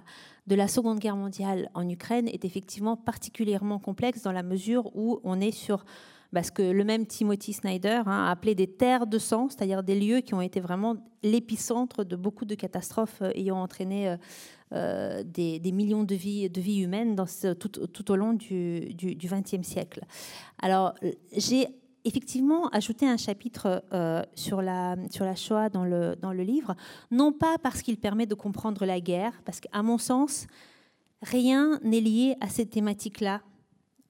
de la Seconde Guerre mondiale en Ukraine est effectivement particulièrement complexe dans la mesure où on est sur parce que le même Timothy Snyder hein, a appelé des terres de sang, c'est-à-dire des lieux qui ont été vraiment l'épicentre de beaucoup de catastrophes euh, ayant entraîné euh, euh, des, millions de vies, humaines tout, au long du XXe siècle. Alors, j'ai effectivement ajouté un chapitre sur, la, sur la Shoah dans le, dans le livre, non pas parce qu'il permet de comprendre la guerre, parce qu'à mon sens, rien n'est lié à cette thématique-là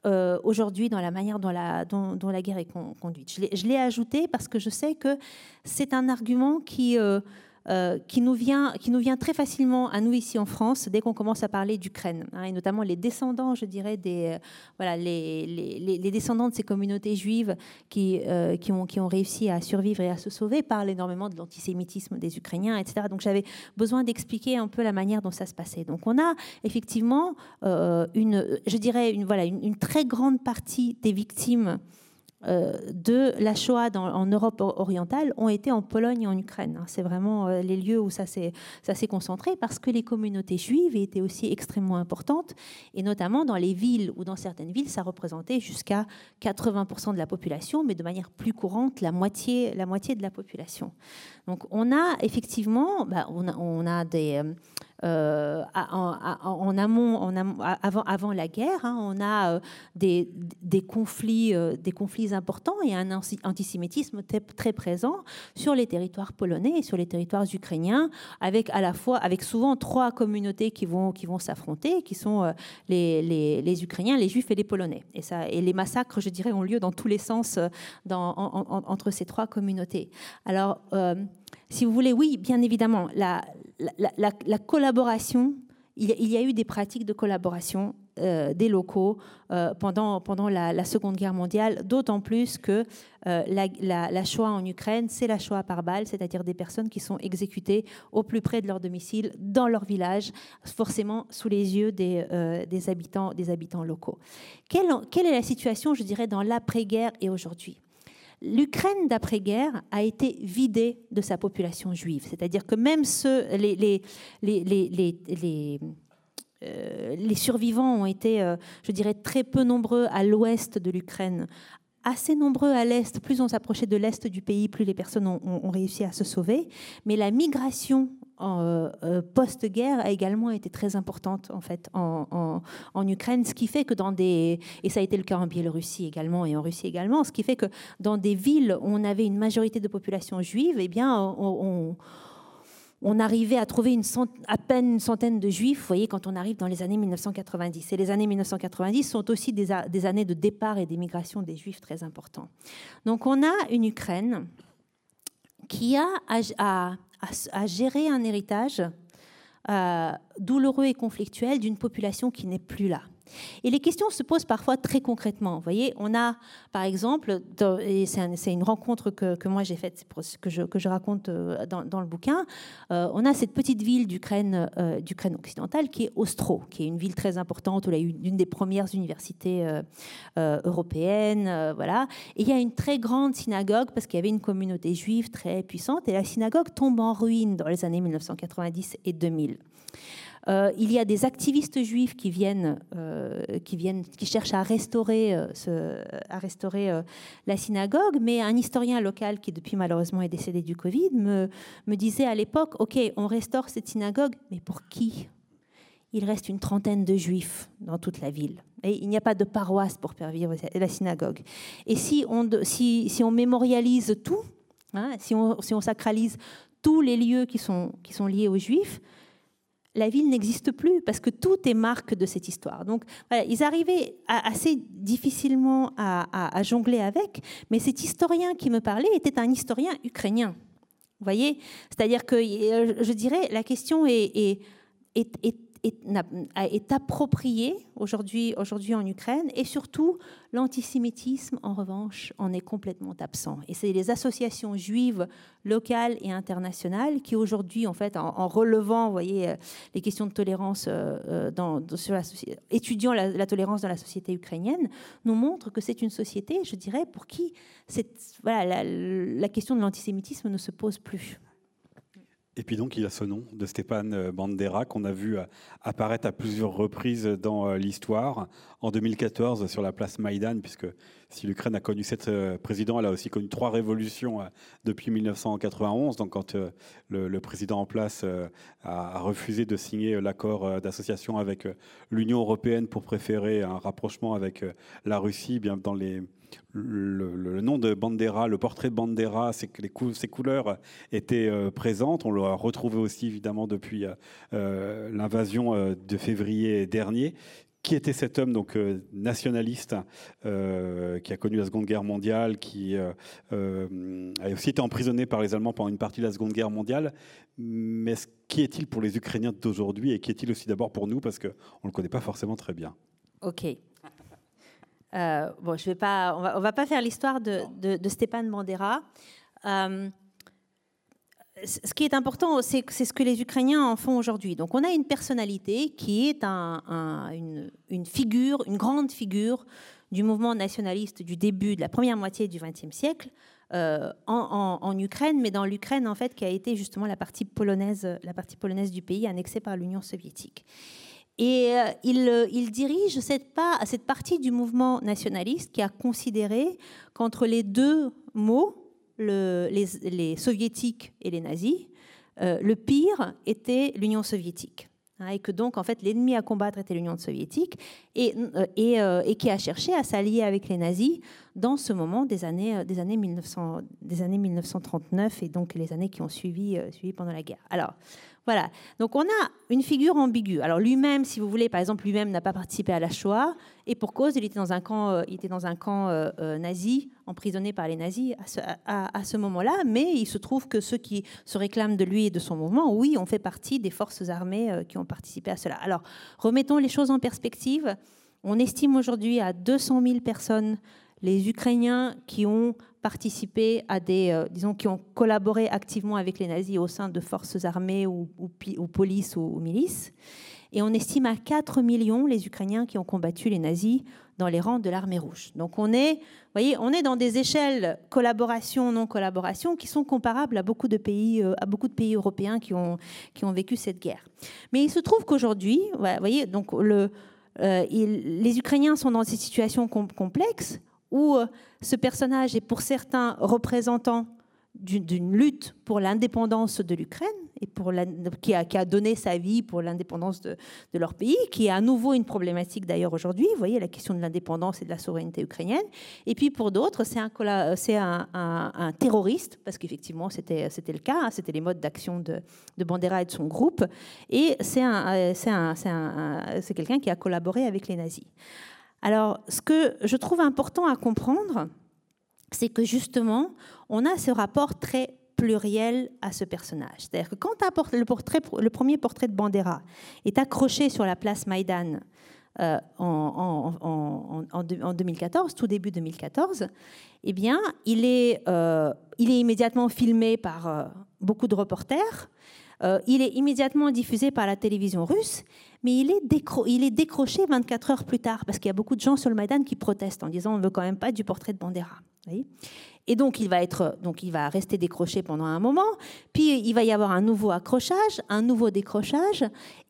euh, aujourd'hui dans la manière dont la, guerre est conduite. Je l'ai ajouté parce que je sais que c'est un argument qui, euh, euh, qui, nous vient, qui nous vient très facilement à nous ici en France dès qu'on commence à parler d'Ukraine, hein, et notamment les descendants, je dirais, des, voilà, les, les, descendants de ces communautés juives qui, qui, ont, qui ont réussi à survivre et à se sauver parlent énormément de l'antisémitisme des Ukrainiens, etc. Donc j'avais besoin d'expliquer un peu la manière dont ça se passait. Donc on a effectivement une, je dirais, une, voilà, une très grande partie des victimes euh, de la Shoah en Europe orientale ont été en Pologne et en Ukraine. Hein. C'est vraiment euh, les lieux où ça s'est concentré parce que les communautés juives étaient aussi extrêmement importantes et notamment dans les villes ou dans certaines villes, ça représentait jusqu'à 80% de la population, mais de manière plus courante, la moitié, la moitié de la population. Donc on a effectivement, bah, on, a, des... Euh, euh, en, amont, avant, la guerre, hein, on a euh, des, des, conflits, euh, des conflits importants et un antisémitisme très présent sur les territoires polonais et sur les territoires ukrainiens, avec souvent trois communautés qui vont, s'affronter, qui sont les, Ukrainiens, les Juifs et les Polonais. Et, les massacres, je dirais, ont lieu dans tous les sens entre ces trois communautés. Alors, si vous voulez, oui, bien évidemment, la, la, collaboration, il, y a eu des pratiques de collaboration euh, des locaux euh, pendant, pendant la, Seconde Guerre mondiale, d'autant plus que euh, la, la, Shoah en Ukraine, c'est la Shoah par balle, c'est-à-dire des personnes qui sont exécutées au plus près de leur domicile, dans leur village, forcément sous les yeux des, des, habitants, des habitants locaux. Quelle, quelle est la situation, je dirais, dans l'après-guerre et aujourd'hui? l'Ukraine d'après-guerre a été vidée de sa population juive. C'est-à-dire que même ceux, les, euh, survivants ont été, euh, je dirais, très peu nombreux à l'ouest de l'Ukraine, assez nombreux à l'est. Plus on s'approchait de l'est du pays, plus les personnes ont, réussi à se sauver. Mais la migration post-guerre a également été très importante en fait en, Ukraine, ce qui fait que dans des et ça a été le cas en Biélorussie également et en Russie également, ce qui fait que dans des villes où on avait une majorité de population juive, eh bien on, arrivait à trouver une à peine une centaine de juifs, vous voyez, quand on arrive dans les années 1990. Et les années 1990 sont aussi des, années de départ et d'émigration des juifs très importants. Donc on a une Ukraine qui a à, gérer un héritage euh, douloureux et conflictuel d'une population qui n'est plus là. Et les questions se posent parfois très concrètement. Vous voyez, on a, par exemple, et c'est une rencontre que, que moi j'ai faite, que je, que je raconte euh, dans, dans le bouquin, euh, on a cette petite ville d'Ukraine euh, d'Ukraine occidentale qui est Ostro, qui est une ville très importante où il y a eu une des premières universités européennes. voilà. Et il y a une très grande synagogue parce qu'il y avait une communauté juive très puissante et la synagogue tombe en ruine dans les années 1990 et 2000. Euh, il y a des activistes juifs qui viennent, euh, qui, viennent qui cherchent à restaurer, euh, la synagogue, mais un historien local qui depuis malheureusement est décédé du Covid me, disait à l'époque, OK, on restaure cette synagogue, mais pour qui? Il reste une trentaine de juifs dans toute la ville. Il n'y a pas de paroisse pour faire vivre la synagogue. Et si on, mémorialise tout, hein, si, on, sacralise tous les lieux qui sont liés aux juifs, la ville n'existe plus parce que tout est marque de cette histoire. Donc, ils arrivaient assez difficilement à, jongler avec, mais cet historien qui me parlait était un historien ukrainien. Vous voyez? C'est-à-dire que, euh, je dirais, la question est, approprié aujourd'hui aujourd'hui en Ukraine et surtout l'antisémitisme en revanche en est complètement absent et c'est les associations juives locales et internationales qui aujourd'hui en fait en, relevant voyez euh, les questions de tolérance euh, euh, étudiant la, tolérance dans la société ukrainienne nous montrent que c'est une société je dirais pour qui la question de l'antisémitisme ne se pose plus.
Et puis donc il a ce nom de Stepan euh, Bandera qu'on a vu euh, apparaître à plusieurs reprises dans euh, l'histoire. En 2014 sur la place Maïdan, puisque si l'Ukraine a connu sept présidents, elle a aussi connu trois révolutions depuis 1991. Donc quand le, président en place a refusé de signer l'accord d'association avec l'Union européenne pour préférer un rapprochement avec la Russie, bien dans les le, nom de Bandera, le portrait de Bandera, que les ses couleurs étaient euh, présentes. On l'a retrouvé aussi évidemment depuis euh, euh, l'invasion de février dernier. Qui était cet homme donc nationaliste qui a connu la Seconde Guerre mondiale, qui a aussi été emprisonné par les Allemands pendant une partie de la Seconde Guerre mondiale. Mais qui est-il pour les Ukrainiens d'aujourd'hui et qui est-il aussi d'abord pour nous? Parce qu'on ne le connaît pas forcément très bien.
Ok. Euh, bon, je vais pas, on va, va pas faire l'histoire de, de, Stéphane Bandera. Euh, ce qui est important, c'est ce que les Ukrainiens en font aujourd'hui. Donc, on a une personnalité qui est un, une, une, figure, une grande figure du mouvement nationaliste du début de la première moitié du XXe siècle. Euh, en, en, Ukraine, mais dans l'Ukraine en fait qui a été justement la partie polonaise, la partie polonaise du pays annexée par l'Union soviétique. Et euh, euh, il, dirige cette, partie du mouvement nationaliste qui a considéré qu'entre les deux mots, les, soviétiques et les nazis, euh, le pire était l'Union soviétique. Hein, et que donc, en fait, l'ennemi à combattre était l'Union soviétique et, qui a cherché à s'allier avec les nazis dans ce moment des années, des années, 1900, des années 1939 et donc les années qui ont suivi, suivi pendant la guerre. Alors, voilà. Donc on a une figure ambiguë. Alors lui-même, si vous voulez, par exemple, lui-même n'a pas participé à la Shoah et pour cause, il était dans un camp, euh, il était dans un camp euh, euh, nazi, emprisonné par les nazis à ce, moment-là. Mais il se trouve que ceux qui se réclament de lui et de son mouvement, oui, ont fait partie des forces armées qui ont participé à cela. Alors remettons les choses en perspective. On estime aujourd'hui à 200 000 personnes les Ukrainiens qui ont participé à des, euh, disons, qui ont collaboré activement avec les nazis au sein de forces armées ou, ou, police ou, milices. Et on estime à 4 millions les Ukrainiens qui ont combattu les nazis dans les rangs de l'armée rouge. Donc on est, voyez, on est dans des échelles collaboration, non-collaboration, qui sont comparables à beaucoup de pays, euh, à beaucoup de pays européens qui ont, vécu cette guerre. Mais il se trouve qu'aujourd'hui, voyez, donc euh, les Ukrainiens sont dans ces situations complexes où euh, ce personnage est pour certains représentant d'une lutte pour l'indépendance de l'Ukraine et pour qui, a, donné sa vie pour l'indépendance de, leur pays, qui est à nouveau une problématique d'ailleurs aujourd'hui. Vous voyez la question de l'indépendance et de la souveraineté ukrainienne. Et puis pour d'autres, c'est un, terroriste parce qu'effectivement c'était le cas, hein, c'était les modes d'action de, de, Bandera et de son groupe. Et c'est c'est quelqu'un qui a collaboré avec les nazis. Alors, ce que je trouve important à comprendre, c'est que justement, on a ce rapport très pluriel à ce personnage. C'est-à-dire que quand le, portrait, le premier portrait de Bandera est accroché sur la place Maïdan en, en, en, 2014, tout début 2014, eh bien, est, il est immédiatement filmé par beaucoup de reporters. Il est immédiatement diffusé par la télévision russe, mais il est, il est décroché 24 heures plus tard, parce qu'il y a beaucoup de gens sur le Maïdan qui protestent en disant on ne veut quand même pas du portrait de Bandera. Et donc il va être, donc il va rester décroché pendant un moment, puis il va y avoir un nouveau accrochage, un nouveau décrochage,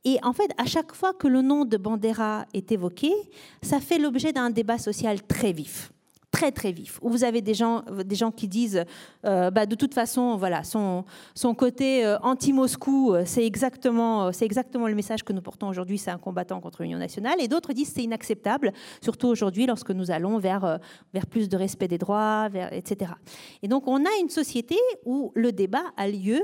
et en fait à chaque fois que le nom de Bandera est évoqué, ça fait l'objet d'un débat social très vif très très vif, où vous avez des gens, des gens qui disent euh, bah, de toute façon, voilà, son, son côté euh, anti-Moscou, euh, c'est exactement, c'est exactement le message que nous portons aujourd'hui, c'est un combattant contre l'Union nationale, et d'autres disent c'est inacceptable, surtout aujourd'hui lorsque nous allons vers, vers plus de respect des droits, etc. Et donc on a une société où le débat a lieu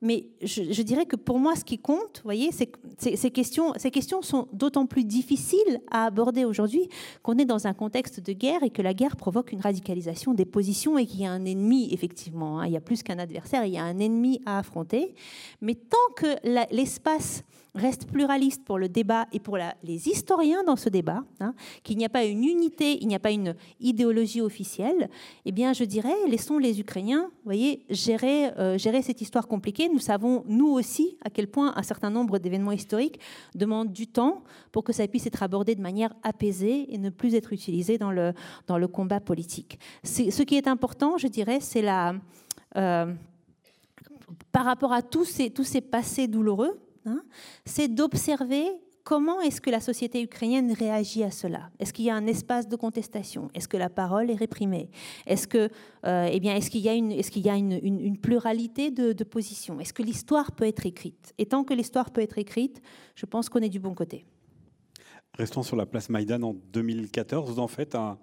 mais je, dirais que pour moi, ce qui compte, voyez, c'est ces questions, ces questions sont d'autant plus difficiles à aborder aujourd'hui qu'on est dans un contexte de guerre et que la guerre provoque une radicalisation des positions et qu'il y a un ennemi, effectivement. Hein. il y a plus qu'un adversaire, il y a un ennemi à affronter. Mais tant que l'espace reste pluraliste pour le débat et pour les historiens dans ce débat, hein, qu'il n'y a pas une unité, il n'y a pas une idéologie officielle, eh bien, je dirais, laissons les Ukrainiens, voyez, gérer, euh, gérer cette histoire compliquée. Nous savons, nous aussi, à quel point un certain nombre d'événements historiques demandent du temps pour que ça puisse être abordé de manière apaisée et ne plus être utilisé dans le, dans le combat politique. Ce qui est important, je dirais, c'est la... Euh, par rapport à tous ces, tous ces passés douloureux, Hein, c'est d'observer comment est-ce que la société ukrainienne réagit à cela Est-ce qu'il y a un espace de contestation? Est-ce que la parole est réprimée? Est-ce que, euh, eh bien, est-ce qu'il y a une, est-ce qu'il y a une, pluralité de, positions? Est-ce que l'histoire peut être écrite? Et tant que l'histoire peut être écrite, je pense qu'on est du bon côté.
Restons sur la place Maïdan en 2014. Vous en faites un,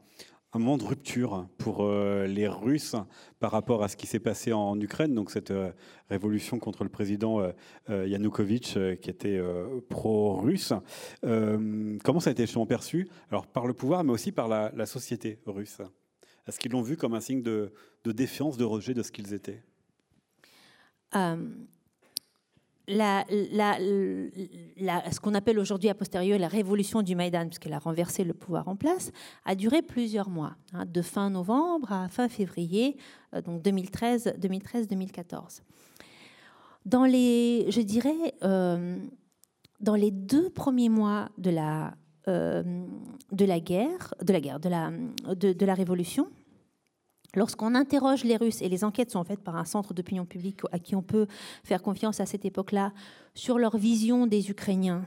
un moment de rupture pour euh, les Russes par rapport à ce qui s'est passé en Ukraine, donc cette euh, révolution contre le président euh, Yanukovych qui était pro-russe. comment ça a été justement perçu? Alors par le pouvoir, mais aussi par la, société russe. Est-ce qu'ils l'ont vu comme un signe de, de défiance, de rejet de ce qu'ils étaient?
Ce qu'on appelle aujourd'hui a posteriori la révolution du Maïdan, puisqu'elle a renversé le pouvoir en place, a duré plusieurs mois, hein, de fin novembre à fin février, euh, donc 2013-2014. Dans les, je dirais, euh, dans les deux premiers mois de la, euh, de la guerre, de la guerre, de la, de la révolution, Lorsqu'on interroge les Russes, et les enquêtes sont faites par un centre d'opinion publique à qui on peut faire confiance à cette époque-là, sur leur vision des Ukrainiens,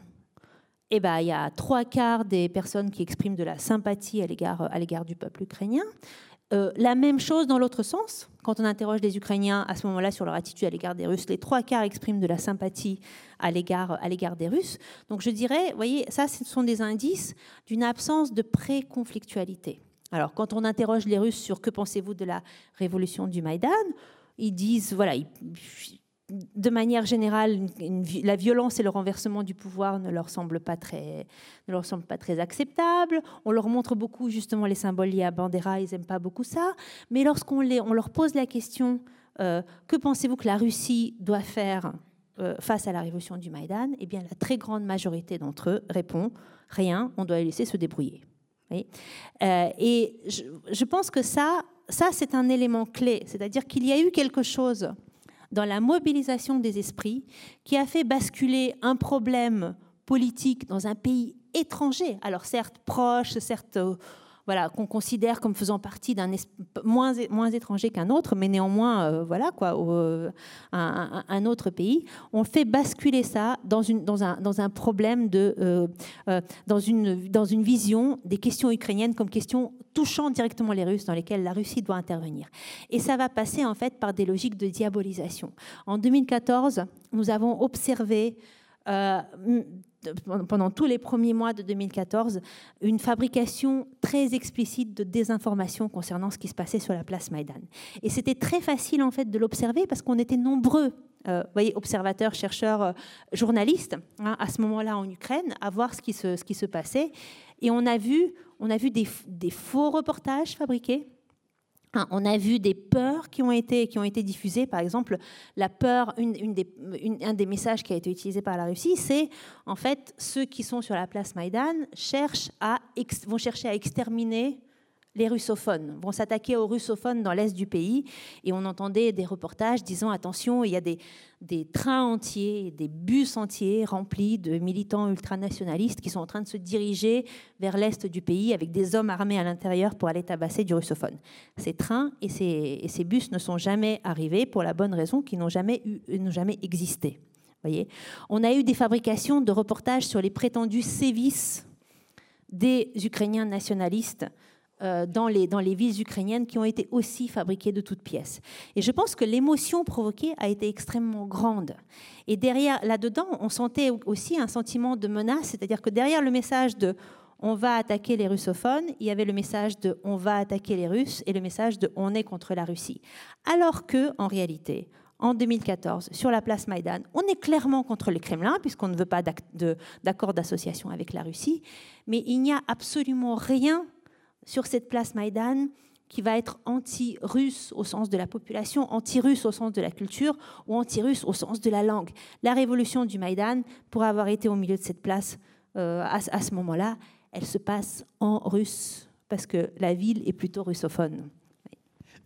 eh ben, il y a trois quarts des personnes qui expriment de la sympathie à l'égard, du peuple ukrainien. Euh, la même chose dans l'autre sens. Quand on interroge les Ukrainiens à ce moment-là sur leur attitude à l'égard des Russes, les trois quarts expriment de la sympathie à l'égard, des Russes. Donc je dirais, voyez, ça, ce sont des indices d'une absence de pré-conflictualité. Alors, quand on interroge les Russes sur que pensez-vous de la révolution du Maïdan, ils disent, voilà, de manière générale, la violence et le renversement du pouvoir ne leur semblent pas très, très acceptables. On leur montre beaucoup justement les symboles liés à Bandera, ils n'aiment pas beaucoup ça. Mais lorsqu'on on leur pose la question, euh, que pensez-vous que la Russie doit faire euh, face à la révolution du Maïdan Eh bien, la très grande majorité d'entre eux répond rien. On doit les laisser se débrouiller. Euh, et je, pense que ça, ça c'est un élément clé, c'est-à-dire qu'il y a eu quelque chose dans la mobilisation des esprits qui a fait basculer un problème politique dans un pays étranger, alors certes proche, certes voilà, qu'on considère comme faisant partie d'un moins, moins étranger qu'un autre, mais néanmoins, euh, voilà, quoi, euh, un, autre pays, on fait basculer ça dans, une, dans, un, dans un problème de, euh, dans, une, dans une vision des questions ukrainiennes comme questions touchant directement les Russes, dans lesquelles la Russie doit intervenir. Et ça va passer en fait par des logiques de diabolisation. En 2014, nous avons observé pendant tous les premiers mois de 2014 une fabrication très explicite de désinformation concernant ce qui se passait sur la place Maïdan. Et c'était très facile en fait de l'observer parce qu'on était nombreux, euh, voyez, observateurs, chercheurs, euh, journalistes, hein, à ce moment-là en Ukraine, à voir ce qui se, ce qui se passait. Et on a vu, on a vu des, des faux reportages fabriqués on a vu des peurs qui ont été, qui ont été diffusées. Par exemple, la peur, un des messages qui a été utilisé par la Russie, c'est en fait ceux qui sont sur la place Maïdan cherchent à, vont chercher à exterminer les russophones, vont s'attaquer aux russophones dans l'est du pays. Et on entendait des reportages disant attention, il y a des, des trains entiers, des bus entiers remplis de militants ultranationalistes qui sont en train de se diriger vers l'est du pays avec des hommes armés à l'intérieur pour aller tabasser du russophone. Ces trains et ces, bus ne sont jamais arrivés pour la bonne raison qu'ils n'ont jamais, eu, n'ont jamais existé. Voyez? On a eu des fabrications de reportages sur les prétendus sévices des Ukrainiens nationalistes euh, dans, les, dans les villes ukrainiennes qui ont été aussi fabriquées de toutes pièces. Et je pense que l'émotion provoquée a été extrêmement grande. Et derrière, là-dedans, on sentait aussi un sentiment de menace, c'est-à-dire que derrière le message de on va attaquer les russophones, il y avait le message de on va attaquer les Russes et le message de on est contre la Russie. Alors que, en réalité, en 2014, sur la place Maïdan, on est clairement contre le Kremlin, puisqu'on ne veut pas d'accord d'association avec la Russie, mais il n'y a absolument rien sur cette place Maïdan qui va être anti-russe au sens de la population, anti-russe au sens de la culture ou anti-russe au sens de la langue. La révolution du Maïdan, pour avoir été au milieu de cette place euh, à, à ce moment-là, elle se passe en russe parce que la ville est plutôt russophone.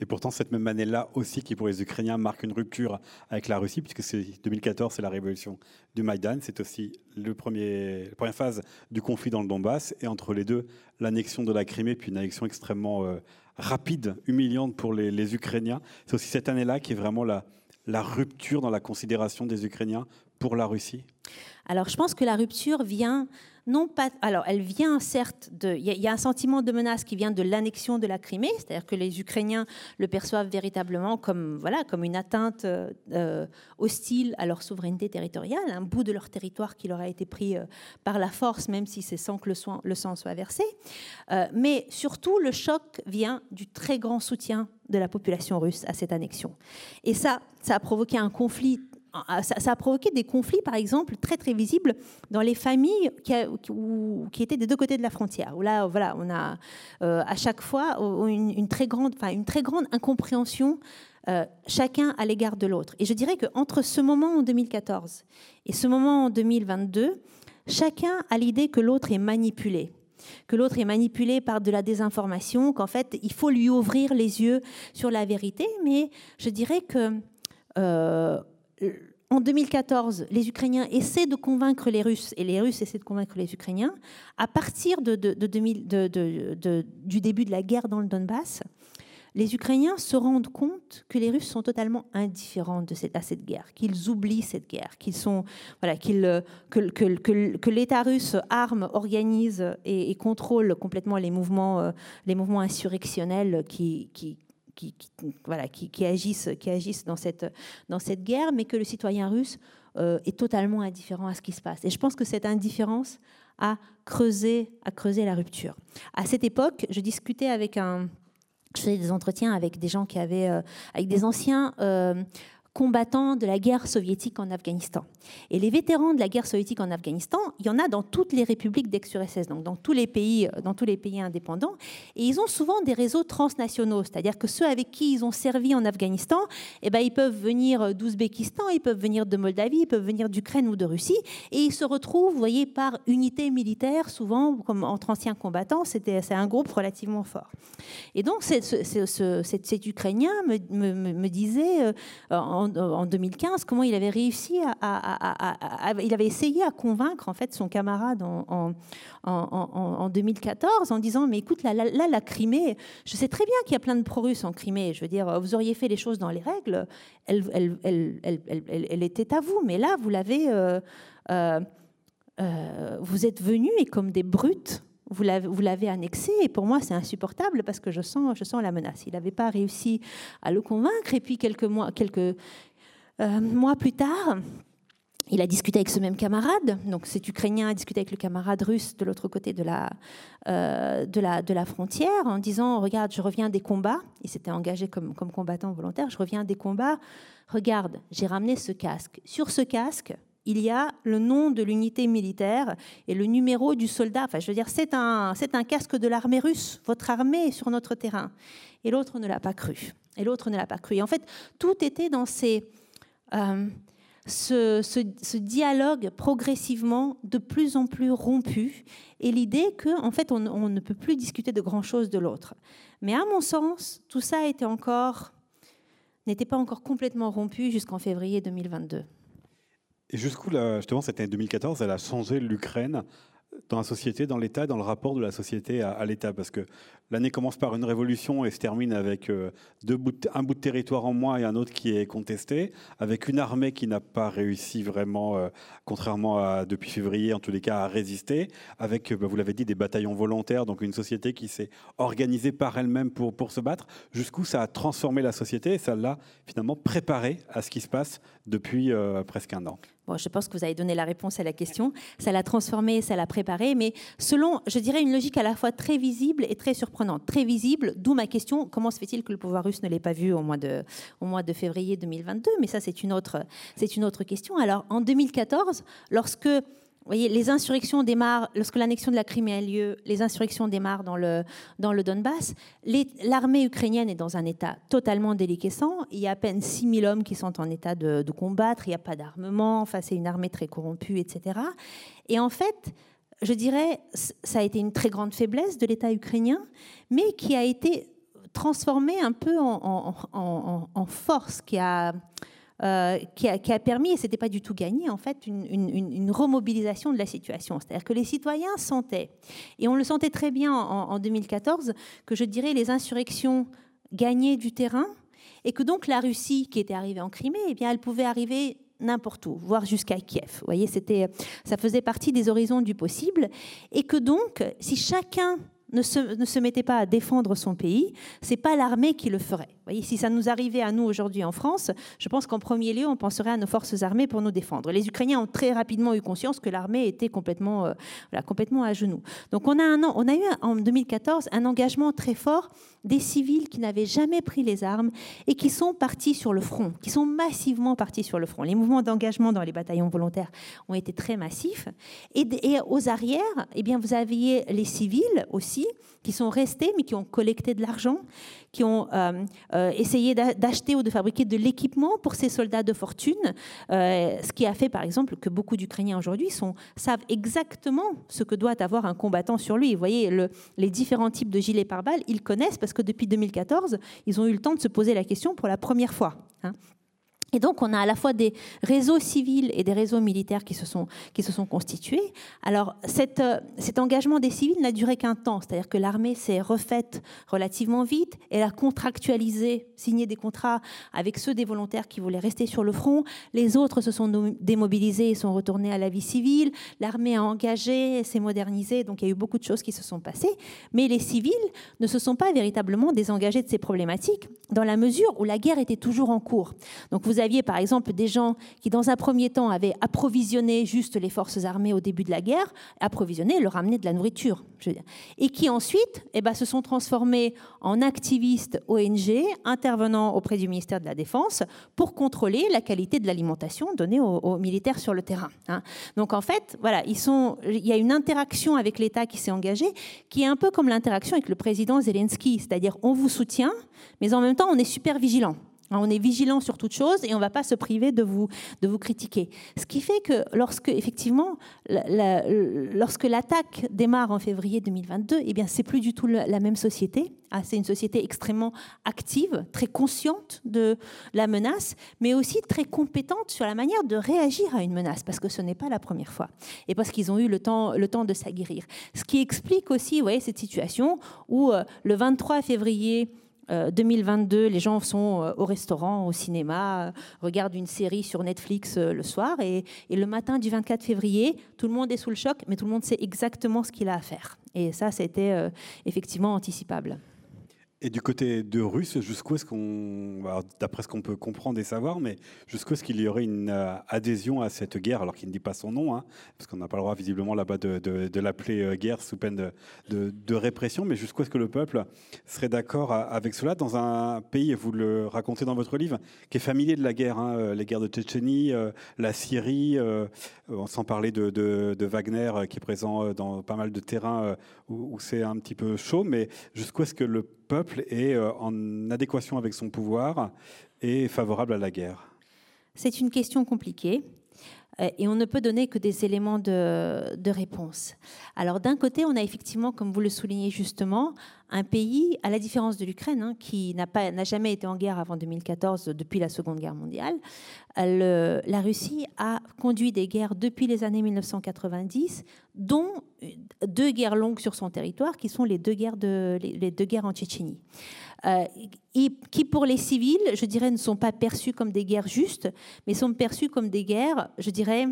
Et pourtant, cette même année-là aussi, qui pour les Ukrainiens marque une rupture avec la Russie, puisque c'est 2014, c'est la révolution du Maïdan, c'est aussi le premier, la première phase du conflit dans le Donbass, et entre les deux, l'annexion de la Crimée, puis une annexion extrêmement euh, rapide, humiliante pour les, Ukrainiens. C'est aussi cette année-là qui est vraiment la, la rupture dans la considération des Ukrainiens pour la Russie?
Alors, je pense que la rupture vient non pas. Alors, elle vient certes de. Il y, a un sentiment de menace qui vient de l'annexion de la Crimée, c'est-à-dire que les Ukrainiens le perçoivent véritablement comme voilà comme une atteinte euh, hostile à leur souveraineté territoriale, un bout de leur territoire qui leur a été pris euh, par la force, même si c'est sans que le, le sang soit versé. Euh, mais surtout, le choc vient du très grand soutien de la population russe à cette annexion. Et ça, ça a provoqué un conflit ça, a provoqué des conflits, par exemple, très très visibles dans les familles qui, étaient des deux côtés de la frontière. Là, voilà, on a euh, à chaque fois une, très grande, une très grande incompréhension euh, chacun à l'égard de l'autre. Et je dirais qu'entre ce moment en 2014 et ce moment en 2022, chacun a l'idée que l'autre est manipulé que l'autre est manipulé par de la désinformation, qu'en fait, il faut lui ouvrir les yeux sur la vérité. Mais je dirais que euh, en 2014, les Ukrainiens essaient de convaincre les Russes et les Russes essaient de convaincre les Ukrainiens. À partir du début de la guerre dans le Donbass, les Ukrainiens se rendent compte que les Russes sont totalement indifférents à cette guerre, qu'ils oublient cette guerre, qu'ils sont, voilà, qu'ils, que, l'État russe arme, organise et, contrôle complètement les mouvements, euh, insurrectionnels qui, qui, voilà, qui, agissent, qui agissent dans, cette, dans cette guerre, mais que le citoyen russe euh, est totalement indifférent à ce qui se passe. Et je pense que cette indifférence a creusé, a creusé la rupture. À cette époque, je discutais avec un... Je faisais des entretiens avec des gens qui avaient... Euh, avec des anciens... Euh, combattants de la guerre soviétique en Afghanistan. Et les vétérans de la guerre soviétique en Afghanistan, il y en a dans toutes les républiques d'ex-URSS, donc dans tous les pays, euh, dans tous les pays indépendants, et ils ont souvent des réseaux transnationaux, c'est-à-dire que ceux avec qui ils ont servi en Afghanistan, eh ben, ils peuvent venir d'Ouzbékistan, ils peuvent venir de Moldavie, ils peuvent venir d'Ukraine ou de Russie, et ils se retrouvent, vous voyez, par unité militaire, souvent comme entre anciens combattants, c'était c'est un groupe relativement fort. Et donc cet, Ukrainien me, me, me disait euh, en, 2015 comment il avait réussi à, il avait essayé à convaincre en fait son camarade en, en 2014 en disant mais écoute là, la Crimée je sais très bien qu'il y a plein de pro-russes en Crimée. Je veux dire vous auriez fait les choses dans les règles elle, était à vous. Mais là vous l'avez euh, euh, euh, vous êtes venus et comme des brutes vous l'avez annexé et pour moi c'est insupportable parce que je sens, je sens la menace. Il n'avait pas réussi à le convaincre. Et puis quelques mois, quelques, euh, mois plus tard, il a discuté avec ce même camarade, donc cet Ukrainien a discuté avec le camarade russe de l'autre côté de la, euh, de, la, de la frontière en disant, regarde, je reviens des combats, il s'était engagé comme, comme combattant volontaire, je reviens des combats, regarde, j'ai ramené ce casque. Sur ce casque, il y a le nom de l'unité militaire et le numéro du soldat. Enfin, je veux dire, c'est un, c'est un casque de l'armée russe. Votre armée est sur notre terrain. Et l'autre ne l'a pas cru. Et l'autre ne l'a pas cru. Et en fait, tout était dans ces, euh, ce, ce, dialogue progressivement de plus en plus rompu et l'idée qu'en en fait, on, on, ne peut plus discuter de grand-chose de l'autre. Mais à mon sens, tout ça était encore, n'était pas encore complètement rompu jusqu'en février 2022.
Et jusqu'où, justement, cette année 2014, elle a changé l'Ukraine dans la société, dans l'État, dans le rapport de la société à, l'État? Parce que l'année commence par une révolution et se termine avec euh, un bout de territoire en moins et un autre qui est contesté, avec une armée qui n'a pas réussi vraiment, euh, contrairement à depuis février, en tous les cas, à résister, avec, bah, vous l'avez dit, des bataillons volontaires, donc une société qui s'est organisée par elle-même pour, pour se battre. Jusqu'où ça a transformé la société et ça l'a finalement préparé à ce qui se passe depuis euh, presque un an?
Je pense que vous avez donné la réponse à la question. Ça l'a transformé, ça l'a préparé, mais selon, je dirais, une logique à la fois très visible et très surprenante. Très visible, d'où ma question comment se fait-il que le pouvoir russe ne l'ait pas vu au mois de, au mois de février 2022 Mais ça, c'est une, c'est une autre question. Alors, en 2014, lorsque voyez, les insurrections démarrent, lorsque l'annexion de la Crimée a lieu, les insurrections démarrent dans le, dans le Donbass. L'armée ukrainienne est dans un état totalement déliquescent. Il y a à peine 6000 hommes qui sont en état de, combattre. Il n'y a pas d'armement. Enfin, c'est une armée très corrompue, etc. Et en fait, je dirais, ça a été une très grande faiblesse de l'État ukrainien, mais qui a été transformée un peu en, en, en force, qui a euh, qui, a, permis, et ce n'était pas du tout gagné, en fait, une, remobilisation de la situation. C'est-à-dire que les citoyens sentaient, et on le sentait très bien en, 2014, que je dirais les insurrections gagnaient du terrain, et que donc la Russie, qui était arrivée en Crimée, eh bien, elle pouvait arriver n'importe où, voire jusqu'à Kiev. Vous voyez, c'était, ça faisait partie des horizons du possible, et que donc, si chacun ne se, ne se mettait pas à défendre son pays, c'est pas l'armée qui le ferait. Si ça nous arrivait à nous aujourd'hui en France, je pense qu'en premier lieu, on penserait à nos forces armées pour nous défendre. Les Ukrainiens ont très rapidement eu conscience que l'armée était complètement, euh, complètement à genoux. Donc on a, un, on a eu en 2014 un engagement très fort des civils qui n'avaient jamais pris les armes et qui sont partis sur le front, qui sont massivement partis sur le front. Les mouvements d'engagement dans les bataillons volontaires ont été très massifs. Et, et aux arrières, eh bien, vous aviez les civils aussi qui sont restés, mais qui ont collecté de l'argent, qui ont euh, euh, essayé d'acheter ou de fabriquer de l'équipement pour ces soldats de fortune, euh, ce qui a fait par exemple que beaucoup d'Ukrainiens aujourd'hui savent exactement ce que doit avoir un combattant sur lui. Vous voyez, le, les différents types de gilets pare-balles, ils connaissent parce que depuis 2014, ils ont eu le temps de se poser la question pour la première fois. Hein. Et donc, on a à la fois des réseaux civils et des réseaux militaires qui se sont, qui se sont constitués. Alors, euh, cet engagement des civils n'a duré qu'un temps, c'est-à-dire que l'armée s'est refaite relativement vite, elle a contractualisé, signé des contrats avec ceux des volontaires qui voulaient rester sur le front, les autres se sont démobilisés et sont retournés à la vie civile, l'armée a engagé, s'est modernisée, donc il y a eu beaucoup de choses qui se sont passées, mais les civils ne se sont pas véritablement désengagés de ces problématiques, dans la mesure où la guerre était toujours en cours. Donc, vous aviez par exemple des gens qui, dans un premier temps, avaient approvisionné juste les forces armées au début de la guerre, approvisionné, leur amené de la nourriture, et qui ensuite eh ben, se sont transformés en activistes ONG intervenant auprès du ministère de la Défense pour contrôler la qualité de l'alimentation donnée aux, militaires sur le terrain. Hein. Donc en fait, voilà, ils sont, il y a une interaction avec l'État qui s'est engagé, qui est un peu comme l'interaction avec le président Zelensky, c'est-à-dire on vous soutient, mais en même temps on est super vigilant. On est vigilant sur toute chose et on ne va pas se priver de vous, de vous critiquer. Ce qui fait que lorsque, effectivement, lorsque l'attaque démarre en février 2022, eh bien, c'est plus du tout la même société. Ah, c'est une société extrêmement active, très consciente de la menace, mais aussi très compétente sur la manière de réagir à une menace, parce que ce n'est pas la première fois, et parce qu'ils ont eu le temps, le temps de s'aguerrir. Ce qui explique aussi cette situation où euh, le 23 février 2022, euh, les gens sont euh, au restaurant, au cinéma, euh, regardent une série sur Netflix le soir, et, le matin du 24 février, tout le monde est sous le choc, mais tout le monde sait exactement ce qu'il a à faire. Et ça, c'était effectivement anticipable.
Et du côté de Russe, jusqu'où est-ce qu'on, d'après ce qu'on peut comprendre et savoir, mais jusqu'où est-ce qu'il y aurait une euh, adhésion à cette guerre, alors qu'il ne dit pas son nom, hein, parce qu'on n'a pas le droit visiblement là-bas de, l'appeler euh, guerre sous peine de, répression, mais jusqu'où est-ce que le peuple serait d'accord avec cela? Dans un pays, vous le racontez dans votre livre, qui est familier de la guerre, hein, euh, les guerres de Tchétchénie, la Syrie, sans parler de, Wagner qui est présent dans pas mal de terrains où c'est un petit peu chaud, mais jusqu'où est-ce que le est euh, en adéquation avec son pouvoir et favorable à la guerre
C'est une question compliquée. Euh, et on ne peut donner que des éléments de, réponse. Alors d'un côté, on a effectivement, comme vous le soulignez justement, un pays, à la différence de l'Ukraine, hein, qui n'a jamais été en guerre avant 2014, depuis la Seconde Guerre mondiale, la Russie a conduit des guerres depuis les années 1990, dont deux guerres longues sur son territoire, qui sont les deux guerres, de, les deux guerres en Tchétchénie. Euh, qui pour les civils, je dirais, ne sont pas perçus comme des guerres justes, mais sont perçus comme des guerres, je dirais,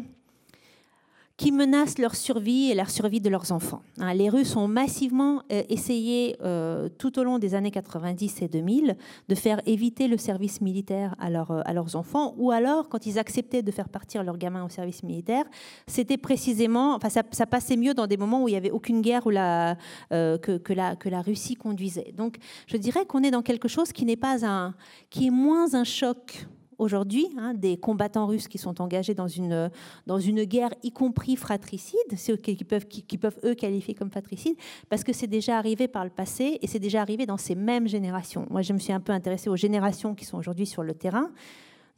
qui menacent leur survie et la survie de leurs enfants. Hein, les Russes ont massivement euh, essayé euh, tout au long des années 90 et 2000 de faire éviter le service militaire à, euh, à leurs enfants, ou alors quand ils acceptaient de faire partir leurs gamins au service militaire, c'était précisément, enfin ça, ça, passait mieux dans des moments où il n'y avait aucune guerre où la, que, que, la, que la Russie conduisait. Donc je dirais qu'on est dans quelque chose qui n'est pas un, qui est moins un choc aujourd'hui hein, des combattants russes qui sont engagés dans une, dans une guerre, y compris fratricide, ceux qui peuvent, qui, peuvent eux qualifier comme fratricide, parce que c'est déjà arrivé par le passé et c'est déjà arrivé dans ces mêmes générations. Moi, je me suis un peu intéressée aux générations qui sont aujourd'hui sur le terrain.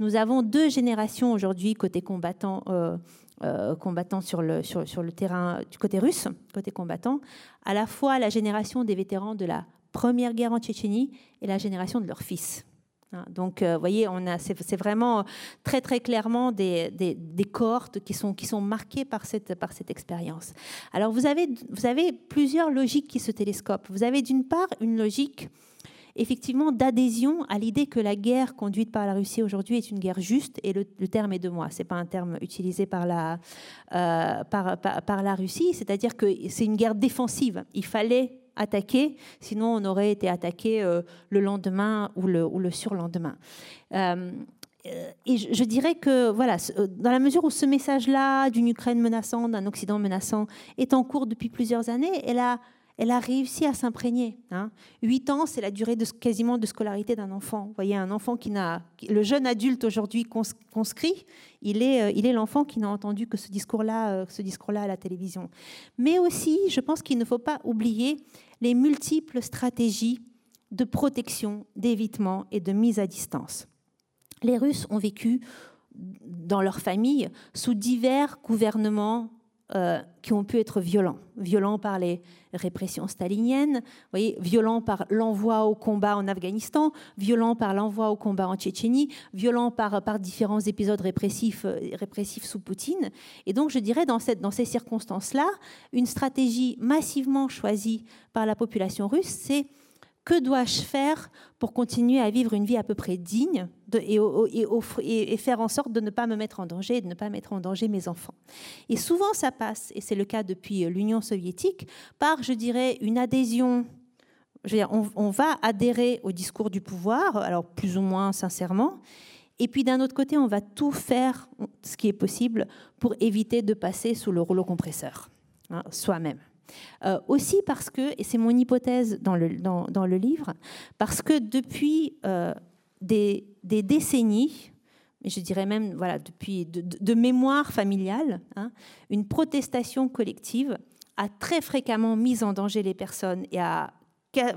Nous avons deux générations aujourd'hui côté combattant. Euh, euh, combattants sur le, sur, sur, le terrain du côté russe, côté combattant, à la fois la génération des vétérans de la première guerre en Tchétchénie et la génération de leurs fils. Hein, donc, vous euh, voyez, c'est vraiment très très clairement des, des, cohortes qui sont, qui sont marquées par cette, par cette expérience. Alors, vous avez, vous avez plusieurs logiques qui se télescopent. Vous avez d'une part une logique effectivement d'adhésion à l'idée que la guerre conduite par la Russie aujourd'hui est une guerre juste, et le, terme est de moi, c'est pas un terme utilisé par la, euh, par, par, la Russie, c'est-à-dire que c'est une guerre défensive. Il fallait attaqué, sinon on aurait été attaqué euh, le lendemain ou le, surlendemain. Euh, et je, dirais que, voilà, euh, dans la mesure où ce message-là d'une Ukraine menaçante, d'un Occident menaçant, est en cours depuis plusieurs années, elle a, elle a réussi à s'imprégner. Hein. Huit ans, c'est la durée de, quasiment de scolarité d'un enfant. Vous voyez, un enfant qui n'a... Le jeune adulte aujourd'hui conscrit, il est, euh, il est l'enfant qui n'a entendu que ce discours-là euh, ce discours-là à la télévision. Mais aussi, je pense qu'il ne faut pas oublier les multiples stratégies de protection, d'évitement et de mise à distance. Les Russes ont vécu dans leur famille sous divers gouvernements euh, qui ont pu être violents. Violents par les répressions staliniennes, voyez, violents par l'envoi au combat en Afghanistan, violents par l'envoi au combat en Tchétchénie, violents par, par différents épisodes répressifs, euh, répressifs sous Poutine. Et donc, je dirais, dans, cette, dans ces circonstances-là, une stratégie massivement choisie par la population russe, c'est que dois-je faire pour continuer à vivre une vie à peu près digne et, faire en sorte de ne pas me mettre en danger et de ne pas mettre en danger mes enfants? Et souvent, ça passe, et c'est le cas depuis l'Union soviétique, par, je dirais, une adhésion. on, va adhérer au discours du pouvoir, alors plus ou moins sincèrement, et puis d'un autre côté, on va tout faire, ce qui est possible, pour éviter de passer sous le rouleau compresseur, hein, soi-même. Euh, aussi parce que, et c'est mon hypothèse dans le, dans, le, livre, parce que depuis euh, des, des, décennies, je dirais même voilà, depuis de, mémoire familiale, hein, une protestation collective a très fréquemment mis en danger les personnes et a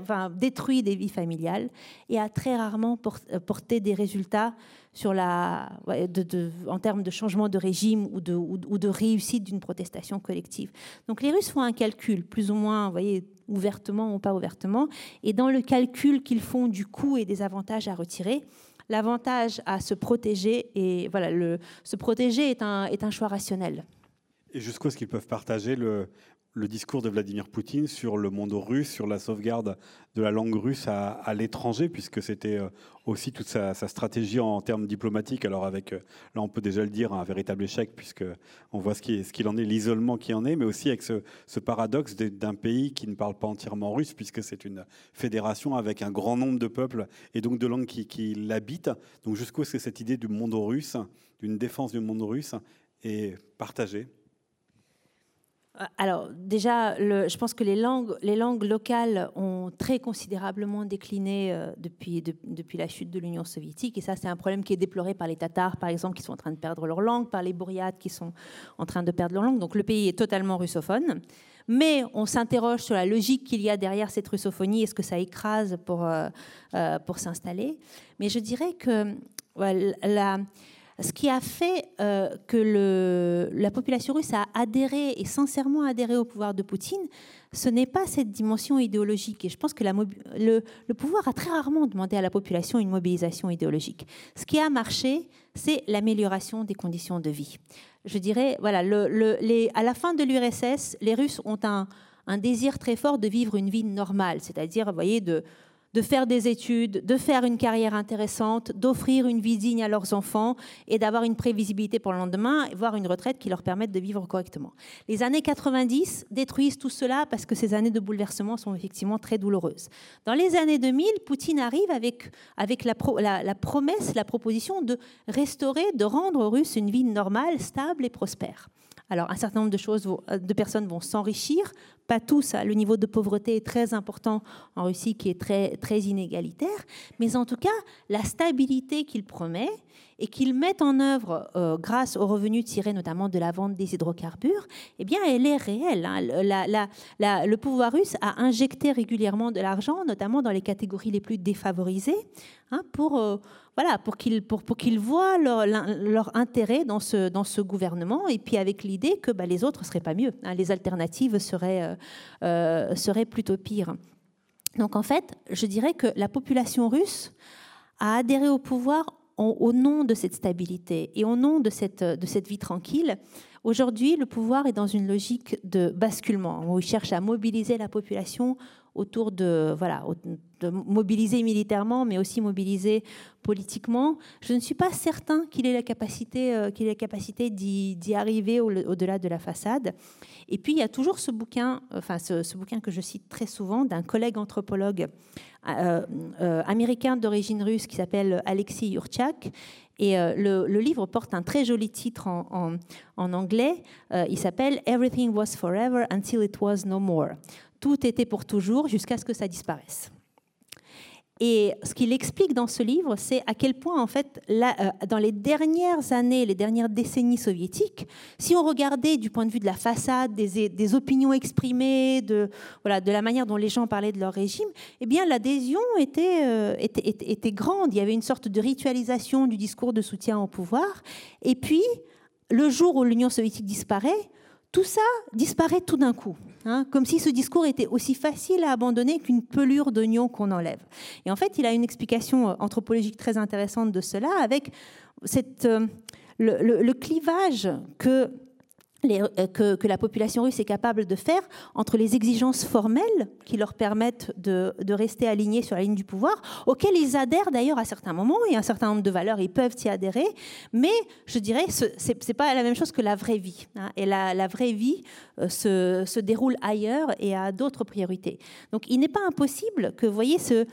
enfin, détruit des vies familiales et a très rarement euh, porté des résultats sur la, en termes de changement de régime ou de, ou, de réussite d'une protestation collective. Donc les Russes font un calcul, plus ou moins, voyez, ouvertement ou pas ouvertement, et dans le calcul qu'ils font du coût et des avantages à retirer, l'avantage à se protéger, et voilà, le, se protéger est un, est un choix rationnel.
Et jusqu'où est-ce qu'ils peuvent partager le, le discours de Vladimir Poutine sur le monde russe, sur la sauvegarde de la langue russe à, l'étranger, puisque c'était euh, aussi toute sa, stratégie en termes diplomatiques. Alors avec, euh, là on peut déjà le dire, un véritable échec, puisque on voit ce qu'il en est, l'isolement qui en est, mais aussi avec ce, paradoxe d'un pays qui ne parle pas entièrement russe, puisque c'est une fédération avec un grand nombre de peuples et donc de langues qui, qui l'habitent. Donc jusqu'où est-ce que cette idée du monde russe, d'une défense du monde russe, est partagée?
Alors déjà, je pense que les langues, les langues locales ont très considérablement décliné euh, depuis, la chute de l'Union soviétique. Et ça, c'est un problème qui est déploré par les Tatars, par exemple, qui sont en train de perdre leur langue, par les Bouriates qui sont en train de perdre leur langue. Donc le pays est totalement russophone. Mais on s'interroge sur la logique qu'il y a derrière cette russophonie. Est-ce que ça écrase pour, euh, euh, s'installer Mais je dirais que la ce qui a fait euh, que la population russe a adhéré et sincèrement adhéré au pouvoir de Poutine, ce n'est pas cette dimension idéologique. Et je pense que le, pouvoir a très rarement demandé à la population une mobilisation idéologique. Ce qui a marché, c'est l'amélioration des conditions de vie. Je dirais, voilà, à la fin de l'URSS, les Russes ont un, désir très fort de vivre une vie normale, c'est-à-dire, voyez, de de faire des études, de faire une carrière intéressante, d'offrir une vie digne à leurs enfants et d'avoir une prévisibilité pour le lendemain, voire une retraite qui leur permette de vivre correctement. Les années 90 détruisent tout cela parce que ces années de bouleversement sont effectivement très douloureuses. Dans les années 2000, Poutine arrive avec, avec la, la promesse, la proposition de restaurer, de rendre aux Russes une vie normale, stable et prospère. Alors, un certain nombre de, choses, euh, de personnes vont s'enrichir, pas tous. Hein. Le niveau de pauvreté est très important en Russie, qui est très, très inégalitaire. Mais en tout cas, la stabilité qu'il promet et qu'il met en œuvre euh, grâce aux revenus tirés notamment de la vente des hydrocarbures, eh bien, elle est réelle. Hein. le pouvoir russe a injecté régulièrement de l'argent, notamment dans les catégories les plus défavorisées, hein, pour... Euh, voilà, pour qu'ils pour, pour qu'ils voient leur, intérêt dans ce, dans ce gouvernement, et puis avec l'idée que bah, les autres seraient pas mieux, hein, les alternatives seraient, euh, euh, seraient plutôt pires. Donc en fait, je dirais que la population russe a adhéré au pouvoir au nom de cette stabilité et au nom de cette, de cette vie tranquille. Aujourd'hui, le pouvoir est dans une logique de basculement, où il cherche à mobiliser la population autour de, voilà, de mobiliser militairement, mais aussi mobiliser politiquement. Je ne suis pas certain qu'il ait la capacité, euh, qu'il ait la capacité d'y arriver au-delà de la façade. Et puis, il y a toujours ce bouquin, enfin, ce, bouquin que je cite très souvent, d'un collègue anthropologue euh, euh, américain d'origine russe qui s'appelle Alexis Yurchak. Et le, livre porte un très joli titre en, en anglais. il s'appelle Everything was forever until it was no more tout était pour toujours jusqu'à ce que ça disparaisse. Et ce qu'il explique dans ce livre, c'est à quel point, en fait, euh, dans les dernières années, les dernières décennies soviétiques, si on regardait du point de vue de la façade, des, opinions exprimées, de, voilà, de la manière dont les gens parlaient de leur régime, eh bien, l'adhésion euh, était, était, grande. Il y avait une sorte de ritualisation du discours de soutien au pouvoir. Et puis, le jour où l'Union soviétique disparaît, tout ça disparaît tout d'un coup, hein, comme si ce discours était aussi facile à abandonner qu'une pelure d'oignon qu'on enlève. Et en fait, il a une explication euh, anthropologique très intéressante de cela, avec cette, euh, le, clivage que euh, que, la population russe est capable de faire entre les exigences formelles qui leur permettent de, rester alignés sur la ligne du pouvoir, auxquelles ils adhèrent d'ailleurs à certains moments, et un certain nombre de valeurs, ils peuvent y adhérer, mais je dirais, ce n'est pas la même chose que la vraie vie. Hein. et la, vraie vie euh, se, déroule ailleurs et a d'autres priorités. Donc il n'est pas impossible que, vous voyez, ce...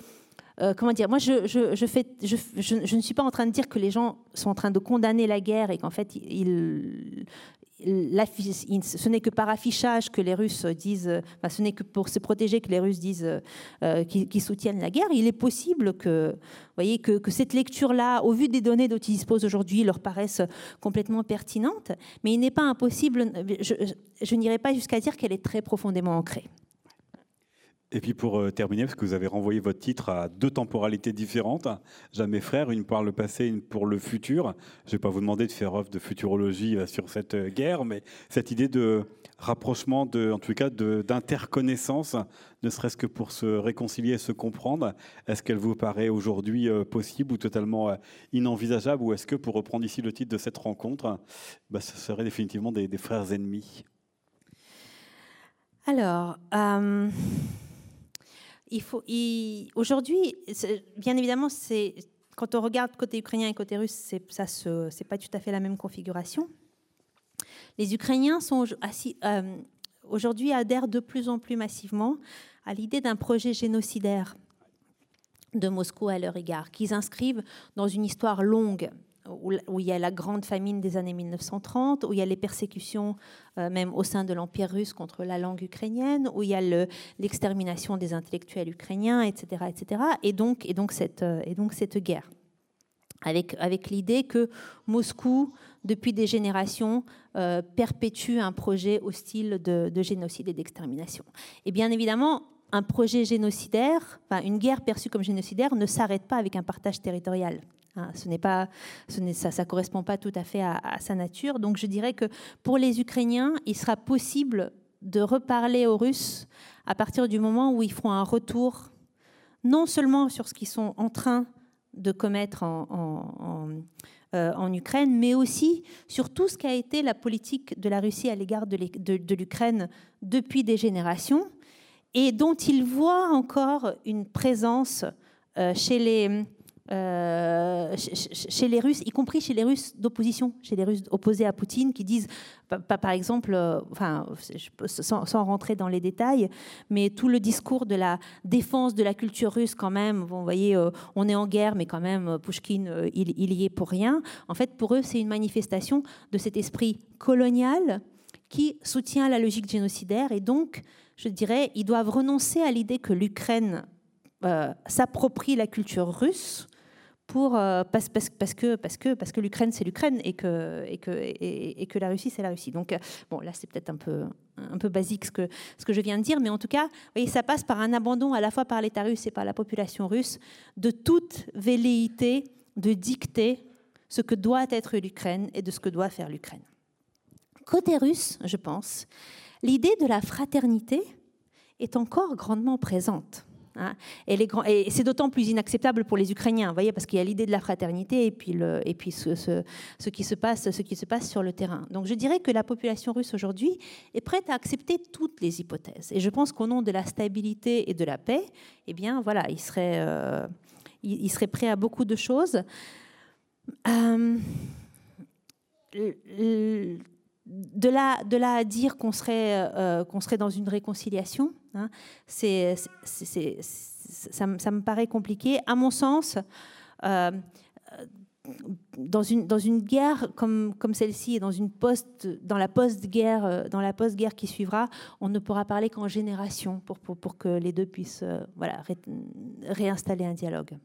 Euh, comment dire Moi, je, je, je, ne suis pas en train de dire que les gens sont en train de condamner la guerre et qu'en fait, ils, ce n'est que par affichage que les Russes disent, ce n'est que pour se protéger que les Russes disent euh, qu'ils soutiennent la guerre. Il est possible que, voyez, que, cette lecture-là, au vu des données dont ils disposent aujourd'hui, leur paraisse complètement pertinente, mais il n'est pas impossible, je, je n'irai pas jusqu'à dire qu'elle est très profondément ancrée.
Et puis pour euh, terminer, parce que vous avez renvoyé votre titre à deux temporalités différentes, jamais frère, une pour le passé, une pour le futur. Je ne vais pas vous demander de faire œuvre de futurologie euh, sur cette euh, guerre, mais cette idée de rapprochement, de, en tout cas d'interconnaissance, ne serait-ce que pour se réconcilier et se comprendre, est-ce qu'elle vous paraît aujourd'hui possible ou totalement inenvisageable, ou est-ce que, pour reprendre ici le titre de cette rencontre, bah, ce serait définitivement des frères ennemis?
Alors, aujourd'hui, bien évidemment, c'est quand on regarde côté ukrainien et côté russe, c'est, ça c'est pas tout à fait la même configuration. Les Ukrainiens sont euh, aujourd'hui adhèrent de plus en plus massivement à l'idée d'un projet génocidaire de Moscou à leur égard, qu'ils inscrivent dans une histoire longue où, il y a la grande famine des années 1930, où il y a les persécutions euh, même au sein de l'Empire russe contre la langue ukrainienne, où il y a l'extermination des intellectuels ukrainiens, etc. etc. Et, donc, et, donc cette, euh, et donc cette guerre, avec, avec l'idée que Moscou, depuis des générations, euh, perpétue un projet hostile de, de génocide et d'extermination. Et bien évidemment, un projet génocidaire, enfin, une guerre perçue comme génocidaire ne s'arrête pas avec un partage territorial. Hein, ce n'est pas, ça ne correspond pas tout à fait à, sa nature. Donc je dirais que pour les Ukrainiens, il sera possible de reparler aux Russes à partir du moment où ils feront un retour, non seulement sur ce qu'ils sont en train de commettre en, euh, Ukraine, mais aussi sur tout ce qu'a été la politique de la Russie à l'égard de l'Ukraine depuis des générations, et dont ils voient encore une présence euh, chez les euh, chez les Russes, y compris chez les Russes d'opposition, chez les Russes opposés à Poutine, qui disent, par exemple, euh, enfin, sans, rentrer dans les détails, mais tout le discours de la défense de la culture russe, quand même, vous voyez, euh, on est en guerre, mais quand même, Pushkin, il, il y est pour rien. En fait, pour eux, c'est une manifestation de cet esprit colonial qui soutient la logique génocidaire, et donc, je dirais, ils doivent renoncer à l'idée que l'Ukraine s'approprie la culture russe euh, parce, que, l'Ukraine, c'est l'Ukraine et que, la Russie, c'est la Russie. Donc, euh, bon, là, c'est peut-être un peu, basique ce que, je viens de dire, mais en tout cas, ça passe par un abandon à la fois par l'État russe et par la population russe de toute velléité de dicter ce que doit être l'Ukraine et de ce que doit faire l'Ukraine. Côté russe, je pense, l'idée de la fraternité est encore grandement présente. Hein. et, c'est d'autant plus inacceptable pour les Ukrainiens, voyez, parce qu'il y a l'idée de la fraternité et puis, ce, qui se passe, sur le terrain. Donc je dirais que la population russe aujourd'hui est prête à accepter toutes les hypothèses. Et je pense qu'au nom de la stabilité et de la paix, eh bien voilà, il serait, euh, à beaucoup de choses. Euh, de là, à dire qu'on serait, euh, qu'on serait dans une réconciliation, hein, ça, me paraît compliqué. À mon sens, euh, dans, une, dans une guerre comme, comme celle-ci et dans, une post, dans la post-guerre euh, post-guerre qui suivra, on ne pourra parler qu'en génération pour, pour, pour, que les deux puissent voilà, réinstaller un dialogue.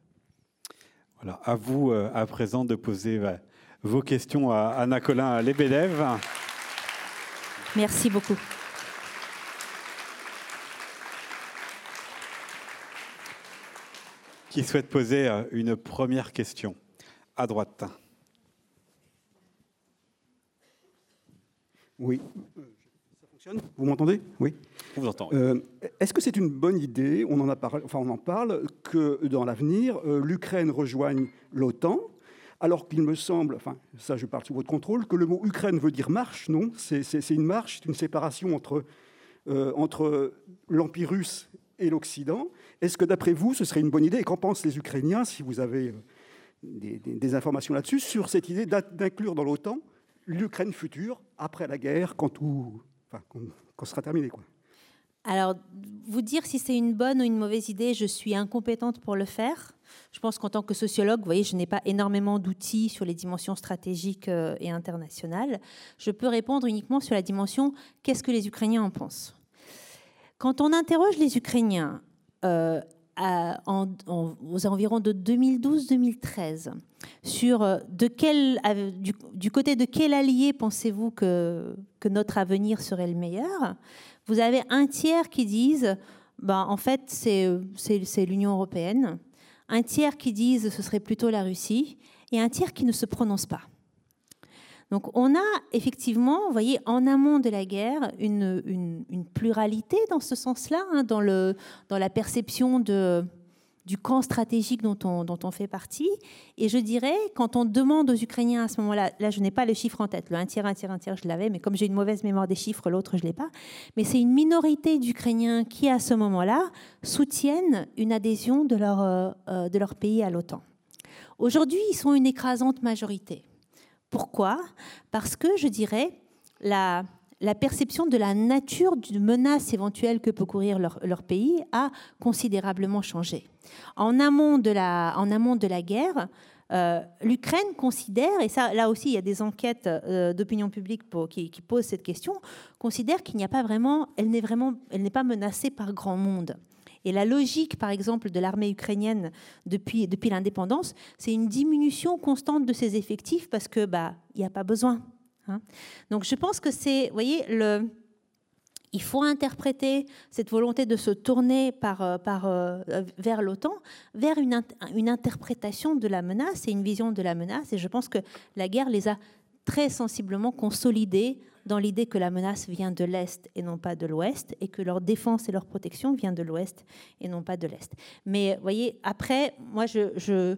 Voilà, à vous à présent de poser vos questions à Anna Colin Lebedev.
Merci beaucoup.
Qui souhaite poser euh, une première question À droite.
Oui. Ça fonctionne? Vous m'entendez? Oui.
On vous entend. Euh,
est-ce que c'est une bonne idée On en a parlé, enfin on en parle que dans l'avenir, euh, l'Ukraine rejoigne l'OTAN alors qu'il me semble, enfin ça je parle sous votre contrôle, que le mot Ukraine veut dire marche, non C'est une marche, c'est une séparation entre, euh, entre l'Empire russe et l'Occident. Est-ce que d'après vous, ce serait une bonne idée Et qu'en pensent les Ukrainiens, si vous avez euh, des, informations là-dessus, sur cette idée d'inclure dans l'OTAN l'Ukraine future, après la guerre, quand tout sera terminé.
Alors, vous dire si c'est une bonne ou une mauvaise idée, je suis incompétente pour le faire. Je pense qu'en tant que sociologue, vous voyez, je n'ai pas énormément d'outils sur les dimensions stratégiques euh, et internationales. Je peux répondre uniquement sur la dimension qu'est-ce que les Ukrainiens en pensent? Quand on interroge les Ukrainiens euh, aux environs de 2012-2013 sur euh, du, côté de quel allié pensez-vous que notre avenir serait le meilleur, vous avez un tiers qui disent ben, en fait c'est l'Union européenne un tiers qui disent ce serait plutôt la Russie, et un tiers qui ne se prononce pas. Donc on a effectivement, vous voyez, en amont de la guerre, une, pluralité dans ce sens-là, hein, dans, dans la perception de, du camp stratégique dont on, dont on fait partie. Et je dirais, quand on demande aux Ukrainiens à ce moment-là, là je n'ai pas le chiffre en tête, le un tiers, un tiers, un tiers, je l'avais, mais comme j'ai une mauvaise mémoire des chiffres, l'autre je ne l'ai pas. Mais c'est une minorité d'Ukrainiens qui, à ce moment-là, soutiennent une adhésion de leur, euh, euh, de leur pays à l'OTAN. Aujourd'hui, ils sont une écrasante majorité. Pourquoi? Parce que, je dirais, la, la perception de la nature d'une menace éventuelle que peut courir leur, pays a considérablement changé. En amont de la, en amont de la guerre, euh, l'Ukraine considère, et ça, là aussi, il y a des enquêtes euh, d'opinion publique qui, posent cette question, considère qu'il n'y a pas vraiment, elle n'est vraiment, elle n'est pas menacée par grand monde. Et la logique, par exemple, de l'armée ukrainienne depuis, depuis l'indépendance, c'est une diminution constante de ses effectifs parce que bah il n'y a pas besoin. Hein. Donc je pense que c'est, vous voyez, il faut interpréter cette volonté de se tourner euh, euh, vers l'OTAN vers une, une, interprétation de la menace et une vision de la menace. Et je pense que la guerre les a très sensiblement consolidés dans l'idée que la menace vient de l'Est et non pas de l'Ouest, et que leur défense et leur protection vient de l'Ouest et non pas de l'Est. Mais vous voyez, après, moi, je, je,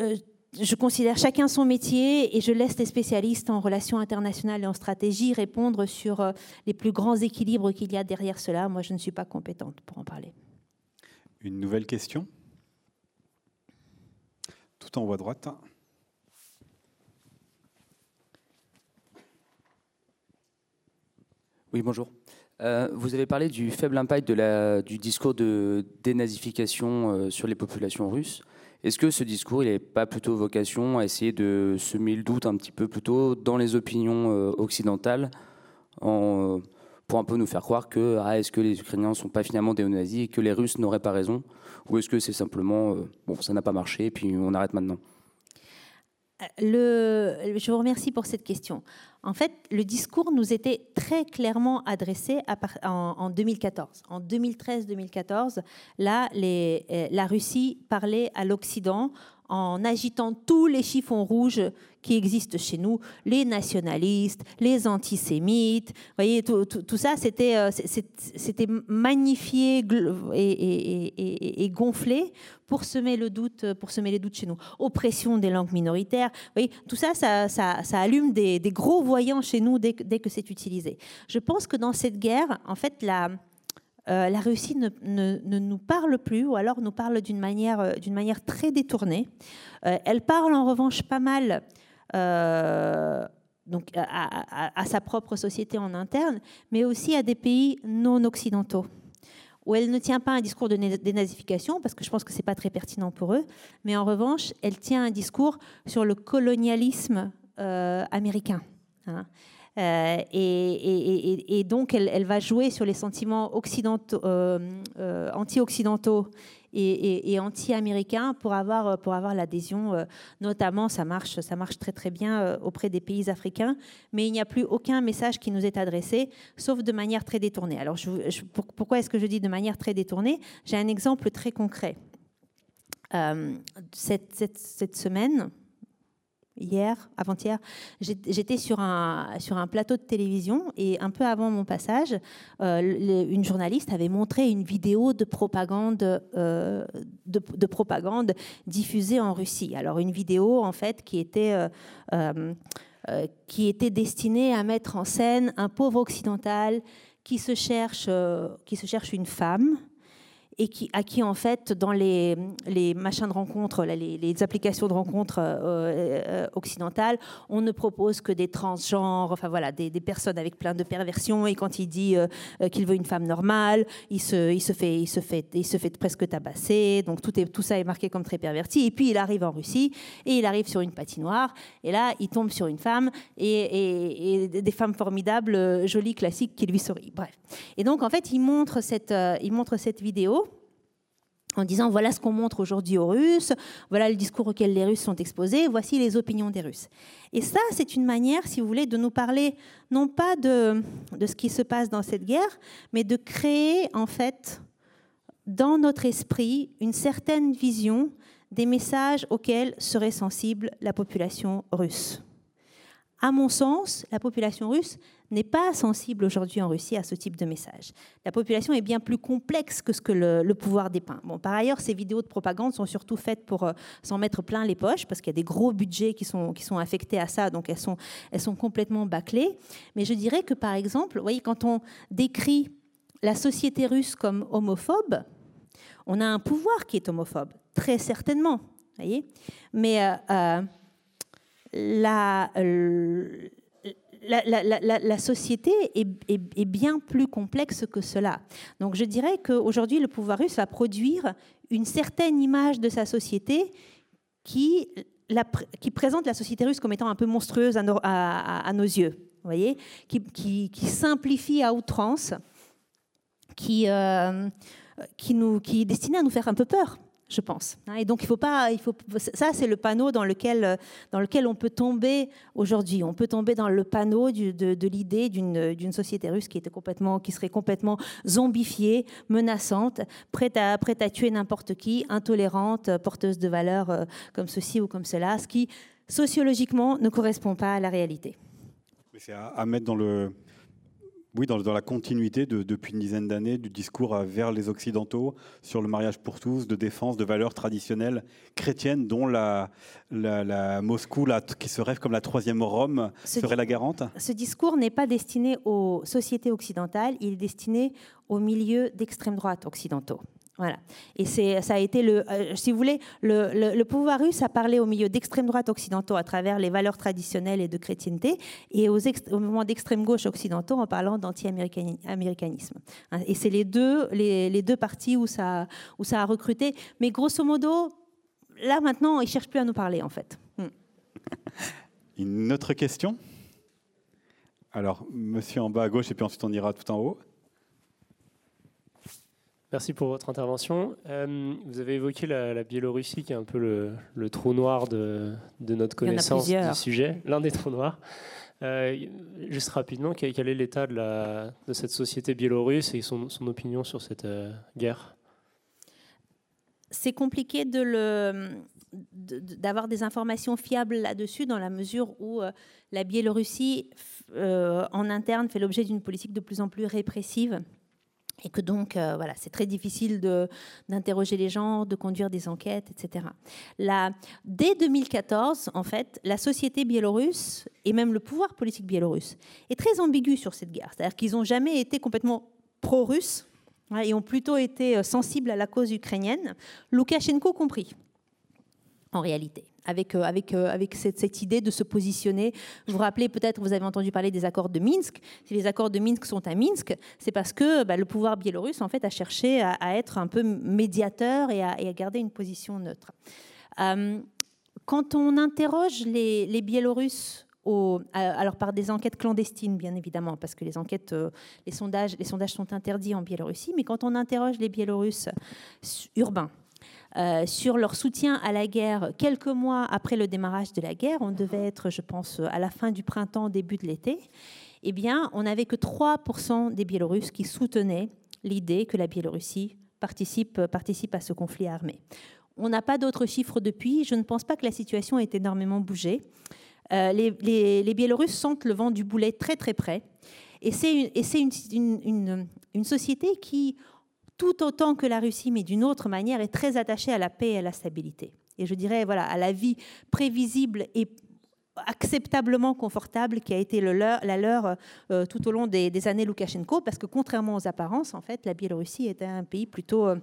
euh, je considère chacun son métier et je laisse les spécialistes en relations internationales et en stratégie répondre sur euh, les plus grands équilibres qu'il y a derrière cela. Moi, je ne suis pas compétente pour en parler.
Une nouvelle question? Tout en haut à droite.
Oui, bonjour. Euh, vous avez parlé du faible impact de la, du discours de dénazification euh, sur les populations russes. Est-ce que ce discours, n'est pas plutôt vocation à essayer de semer le doute un petit peu plutôt dans les opinions euh, occidentales en, pour un peu nous faire croire que ah, est-ce que les Ukrainiens ne sont pas finalement des et que les Russes n'auraient pas raison? Ou est-ce que c'est simplement, bon, ça n'a pas marché et puis on arrête maintenant?
Je vous remercie pour cette question. En fait, le discours nous était très clairement adressé en, 2014. En 2013-2014, là, euh, la Russie parlait à l'Occident en agitant tous les chiffons rouges qui existent chez nous, les nationalistes, les antisémites. Vous voyez, tout, ça, c'était, magnifié et, gonflé pour semer le doute, pour semer les doutes chez nous. Oppression des langues minoritaires. Vous voyez, tout ça, ça, allume des, gros voyants chez nous dès que c'est utilisé. Je pense que dans cette guerre, en fait, la euh, la Russie ne, nous parle plus, ou alors nous parle d'une manière, euh, très détournée. Euh, elle parle en revanche pas mal donc à, sa propre société en interne, mais aussi à des pays non occidentaux, où elle ne tient pas un discours de dénazification, parce que je pense que ce n'est pas très pertinent pour eux, mais en revanche, elle tient un discours sur le colonialisme américain. Hein. Euh, et, donc, elle, va jouer sur les sentiments euh, euh, anti-occidentaux et, anti-américains pour avoir, pour avoir l'adhésion. notamment, ça marche, ça marche très très bien auprès des pays africains, mais il n'y a plus aucun message qui nous est adressé, sauf de manière très détournée. Alors, pourquoi est-ce que je dis de manière très détournée? J'ai un exemple très concret. cette semaine, hier, avant-hier, j'étais sur un, plateau de télévision et un peu avant mon passage, euh, une journaliste avait montré une vidéo de propagande, euh, de, propagande diffusée en Russie. Alors une vidéo en fait qui était, euh, qui était destinée à mettre en scène un pauvre occidental qui se cherche une femme et qui, à qui, en fait, dans les, machins de rencontre, les, applications de rencontre euh, euh, occidentales, on ne propose que des transgenres, enfin voilà, des, personnes avec plein de perversions. Et quand il dit euh, qu'il veut une femme normale, il se, fait, presque tabasser. Donc tout, ça est marqué comme très perverti. Et puis il arrive en Russie et il arrive sur une patinoire. Et là, il tombe sur une femme et, des femmes formidables, jolies, classiques, qui lui sourient. Bref. Et donc, en fait, il montre cette vidéo en disant voilà ce qu'on montre aujourd'hui aux Russes, voilà le discours auquel les Russes sont exposés, voici les opinions des Russes. Et ça, c'est une manière, si vous voulez, de nous parler non pas de, de ce qui se passe dans cette guerre, mais de créer en fait dans notre esprit une certaine vision des messages auxquels serait sensible la population russe. À mon sens, la population russe n'est pas sensible aujourd'hui en Russie à ce type de message. La population est bien plus complexe que ce que le, pouvoir dépeint. Par ailleurs, ces vidéos de propagande sont surtout faites pour euh, s'en mettre plein les poches, parce qu'il y a des gros budgets qui sont, qui sont affectés à ça, donc elles sont, elles sont complètement bâclées. Mais je dirais que, par exemple, voyez, quand on décrit la société russe comme homophobe, on a un pouvoir qui est homophobe, très certainement. Voyez Mais euh, euh, la, la, société est, bien plus complexe que cela. Donc je dirais qu'aujourd'hui, le pouvoir russe va produire une certaine image de sa société qui, qui présente la société russe comme étant un peu monstrueuse à nos, yeux, voyez, qui, simplifie à outrance, qui, euh, qui, nous, qui est destiné à nous faire un peu peur je pense. Hein. Et donc, il faut pas, ça, c'est le panneau dans lequel, dans lequel on peut tomber aujourd'hui. On peut tomber dans le panneau de, l'idée d'une société russe qui, serait complètement zombifiée, menaçante, prête à, prête à tuer n'importe qui, intolérante, porteuse de valeurs euh, comme ceci ou comme cela, ce qui, sociologiquement, ne correspond pas à la réalité.
C'est à mettre dans le, oui, dans, la continuité depuis une dizaine d'années du discours vers les Occidentaux sur le mariage pour tous, de défense de valeurs traditionnelles chrétiennes, dont la, la, Moscou, qui se rêve comme la troisième Rome, serait la garante?
Ce discours n'est pas destiné aux sociétés occidentales, il est destiné aux milieux d'extrême droite occidentaux. Voilà. Et c'est, ça a été le, euh, si vous voulez, le, pouvoir russe a parlé au milieu d'extrême droite occidentaux à travers les valeurs traditionnelles et de chrétienté, et aux au mouvement d'extrême gauche occidentaux en parlant d'anti-américanisme. Hein, et c'est les deux, les, deux parties où ça, où ça a recruté. Mais grosso modo, là maintenant, ils cherchent plus à nous parler en fait. Hmm.
Une autre question? Alors, monsieur en bas à gauche, et puis ensuite on ira tout en haut.
Merci pour votre intervention. Euh, vous avez évoqué la, Biélorussie, qui est un peu le, trou noir de, notre connaissance du sujet, l'un des trous noirs. Euh, juste rapidement, quel, est l'état de, de, cette société biélorusse et son, opinion sur cette euh, guerre?
C'est compliqué d'avoir des informations fiables là-dessus, dans la mesure où la Biélorussie, en interne, fait l'objet d'une politique de plus en plus répressive et que donc, euh, voilà, c'est très difficile d'interroger les gens, de conduire des enquêtes, etc. dès 2014, en fait, la société biélorusse et même le pouvoir politique biélorusse est très ambigu sur cette guerre. C'est-à-dire qu'ils n'ont jamais été complètement pro-russes hein, et ont plutôt été euh, sensibles à la cause ukrainienne, Loukachenko compris, en réalité avec, euh, euh, cette, idée de se positionner. Vous vous rappelez peut-être, vous avez entendu parler des accords de Minsk. Si les accords de Minsk sont à Minsk, c'est parce que bah, le pouvoir biélorusse en fait a cherché à, être un peu médiateur et à, garder une position neutre. Euh, quand on interroge les, Biélorusses alors par des enquêtes clandestines, bien évidemment, parce que les enquêtes, les sondages, les sondages sont interdits en Biélorussie, mais quand on interroge les Biélorusses urbains, euh, sur leur soutien à la guerre quelques mois après le démarrage de la guerre. On devait être, je pense, à la fin du printemps, début de l'été. Eh bien, on n'avait que 3% des Biélorusses qui soutenaient l'idée que la Biélorussie participe, à ce conflit armé. On n'a pas d'autres chiffres depuis. Je ne pense pas que la situation ait énormément bougé. Euh, les, Biélorusses sentent le vent du boulet très très près. Et c'est une, société qui, tout autant que la Russie, mais d'une autre manière, est très attachée à la paix et à la stabilité. Et je dirais voilà, à la vie prévisible et acceptablement confortable qui a été la leur euh, tout au long des, années Loukachenko, parce que contrairement aux apparences, en fait, la Biélorussie était un pays plutôt, euh,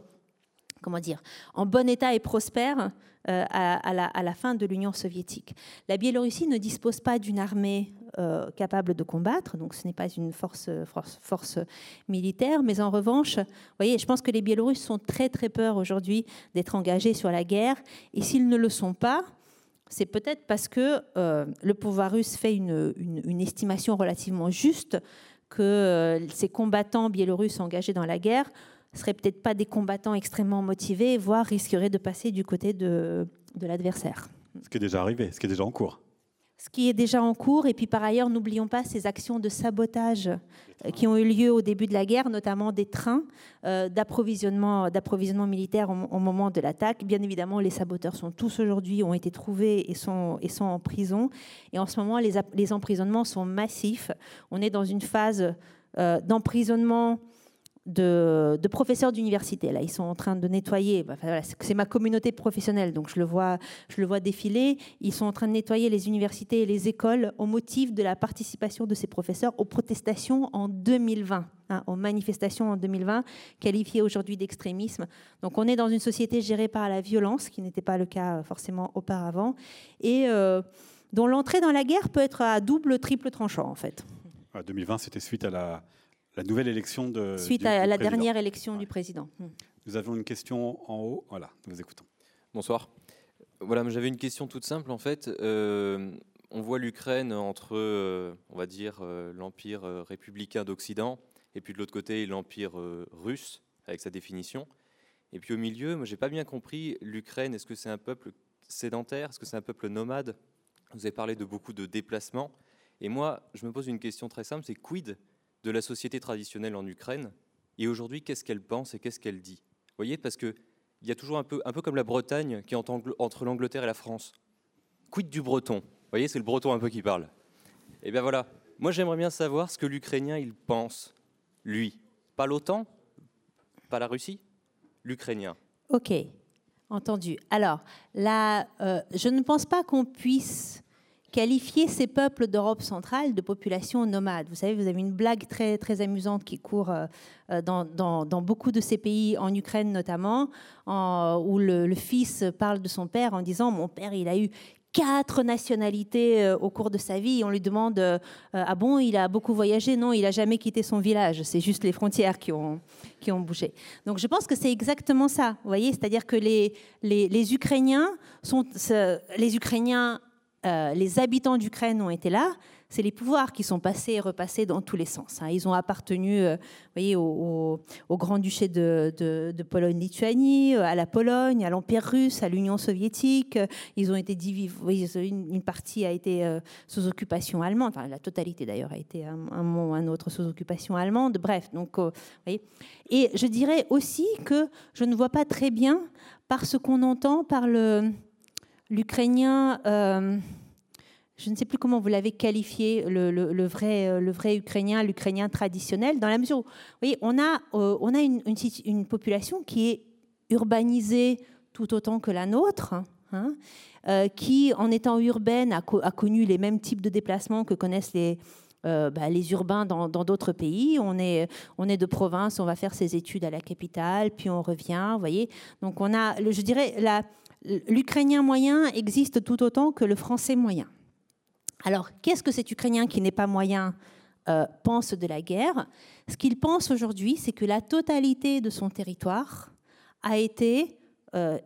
comment dire, en bon état et prospère euh, à, la, fin de l'Union soviétique. La Biélorussie ne dispose pas d'une armée euh, capable de combattre, donc ce n'est pas une force, militaire, mais en revanche, voyez, je pense que les Biélorusses sont très très peur aujourd'hui d'être engagés sur la guerre, et s'ils ne le sont pas, c'est peut-être parce que euh, le pouvoir russe fait une, une, estimation relativement juste que ces combattants biélorusses engagés dans la guerre seraient peut-être pas des combattants extrêmement motivés, voire risqueraient de passer du côté de, de l'adversaire.
Ce qui est déjà arrivé, ce qui est déjà en cours.
ce qui est déjà en cours. Et puis par ailleurs, n'oublions pas ces actions de sabotage euh, qui ont eu lieu au début de la guerre, notamment des trains euh, d'approvisionnement, d'approvisionnement militaire au, moment de l'attaque. Bien évidemment, les saboteurs sont tous aujourd'hui, ont été trouvés et sont, et sont en prison. Et en ce moment, les, les emprisonnements sont massifs. On est dans une phase euh, d'emprisonnement de, professeurs d'université. Là, ils sont en train de nettoyer. Bah, c'est ma communauté professionnelle, donc je le vois, je le vois défiler. Ils sont en train de nettoyer les universités et les écoles au motif de la participation de ces professeurs aux protestations en 2020. Hein, aux manifestations en 2020, qualifiées aujourd'hui d'extrémisme. Donc on est dans une société gérée par la violence, ce qui n'était pas le cas euh, forcément auparavant, et euh, dont l'entrée dans la guerre peut être à double, triple tranchant en fait.
2020, c'était suite à la, la nouvelle élection de.
Suite à la dernière élection du président. Hmm.
Nous avons une question en haut. Voilà, nous vous écoutons.
Bonsoir. Voilà, j'avais une question toute simple en fait. Euh, on voit l'Ukraine entre, euh, on va dire, euh, l'empire républicain d'Occident et puis de l'autre côté l'empire russe avec sa définition. Et puis au milieu, moi j'ai pas bien compris l'Ukraine. Est-ce que c'est un peuple sédentaire? Est-ce que c'est un peuple nomade? Vous avez parlé de beaucoup de déplacements. Et moi, je me pose une question très simple, c'est quid de la société traditionnelle en Ukraine et aujourd'hui qu'est-ce qu'elle pense et qu'est-ce qu'elle dit? Vous voyez, parce qu'il y a toujours un peu, un peu comme la Bretagne qui est entre l'Angleterre et la France. Quid du breton? Vous voyez, c'est le breton un peu qui parle. Eh bien voilà, moi j'aimerais bien savoir ce que l'Ukrainien il pense, lui. Pas l'OTAN, pas la Russie, l'Ukrainien?
Ok, entendu. Alors, là, euh, je ne pense pas qu'on puisse qualifier ces peuples d'Europe centrale de populations nomades. Vous savez, vous avez une blague très, très amusante qui court euh, euh, dans, dans, beaucoup de ces pays, en Ukraine notamment, où le, fils parle de son père en disant Mon père, il a eu quatre nationalités euh, au cours de sa vie. on lui demande Ah bon, il a beaucoup voyagé? Non, il n'a jamais quitté son village. C'est juste les frontières qui ont, qui ont bougé. Donc je pense que c'est exactement ça. Vous voyez, c'est-à-dire que les, les, les Ukrainiens sont. Les Ukrainiens euh, les habitants d'Ukraine ont été là, c'est les pouvoirs qui sont passés et repassés dans tous les sens. Hein. Ils ont appartenu euh, voyez, au, Grand-Duché de, Pologne-Lituanie, euh, à la Pologne, à l'Empire russe, à l'Union soviétique. Ils ont été divisés, une, partie a été sous occupation allemande, enfin la totalité d'ailleurs a été un, moment ou un autre sous occupation allemande. Bref, donc, voyez. Et je dirais aussi que je ne vois pas très bien par ce qu'on entend par le l'Ukrainien, euh, je ne sais plus comment vous l'avez qualifié, le, vrai, euh, le Ukrainien, l'Ukrainien traditionnel, dans la mesure où, vous voyez, on a, euh, on a une, une, population qui est urbanisée tout autant que la nôtre, hein, qui, en étant urbaine, a, connu les mêmes types de déplacements que connaissent les, bah, les urbains dans d'autres pays. On est, on est de province, on va faire ses études à la capitale, puis on revient, vous voyez. Donc on a, je dirais, la, l'ukrainien moyen existe tout autant que le français moyen. Alors, qu'est-ce que cet ukrainien qui n'est pas moyen euh, pense de la guerre? Ce qu'il pense aujourd'hui, c'est que la totalité de son territoire a été euh,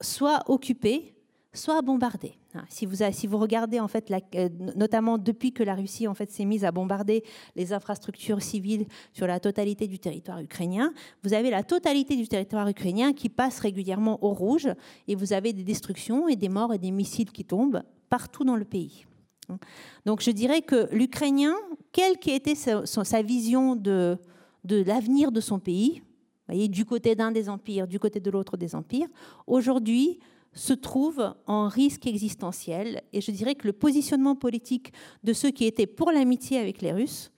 soit occupée, soit bombardée. Hein, si vous, si vous regardez, en fait, euh, notamment depuis que la Russie en fait, s'est mise à bombarder les infrastructures civiles sur la totalité du territoire ukrainien, vous avez la totalité du territoire ukrainien qui passe régulièrement au rouge et vous avez des destructions et des morts et des missiles qui tombent partout dans le pays. Hein. Donc je dirais que l'Ukrainien, quelle qu'ait été sa, vision de, l'avenir de son pays, du côté d'un des empires, du côté de l'autre des empires, aujourd'hui, se trouve en risque existentiel. Et je dirais que le positionnement politique de ceux qui étaient pour l'amitié avec les Russes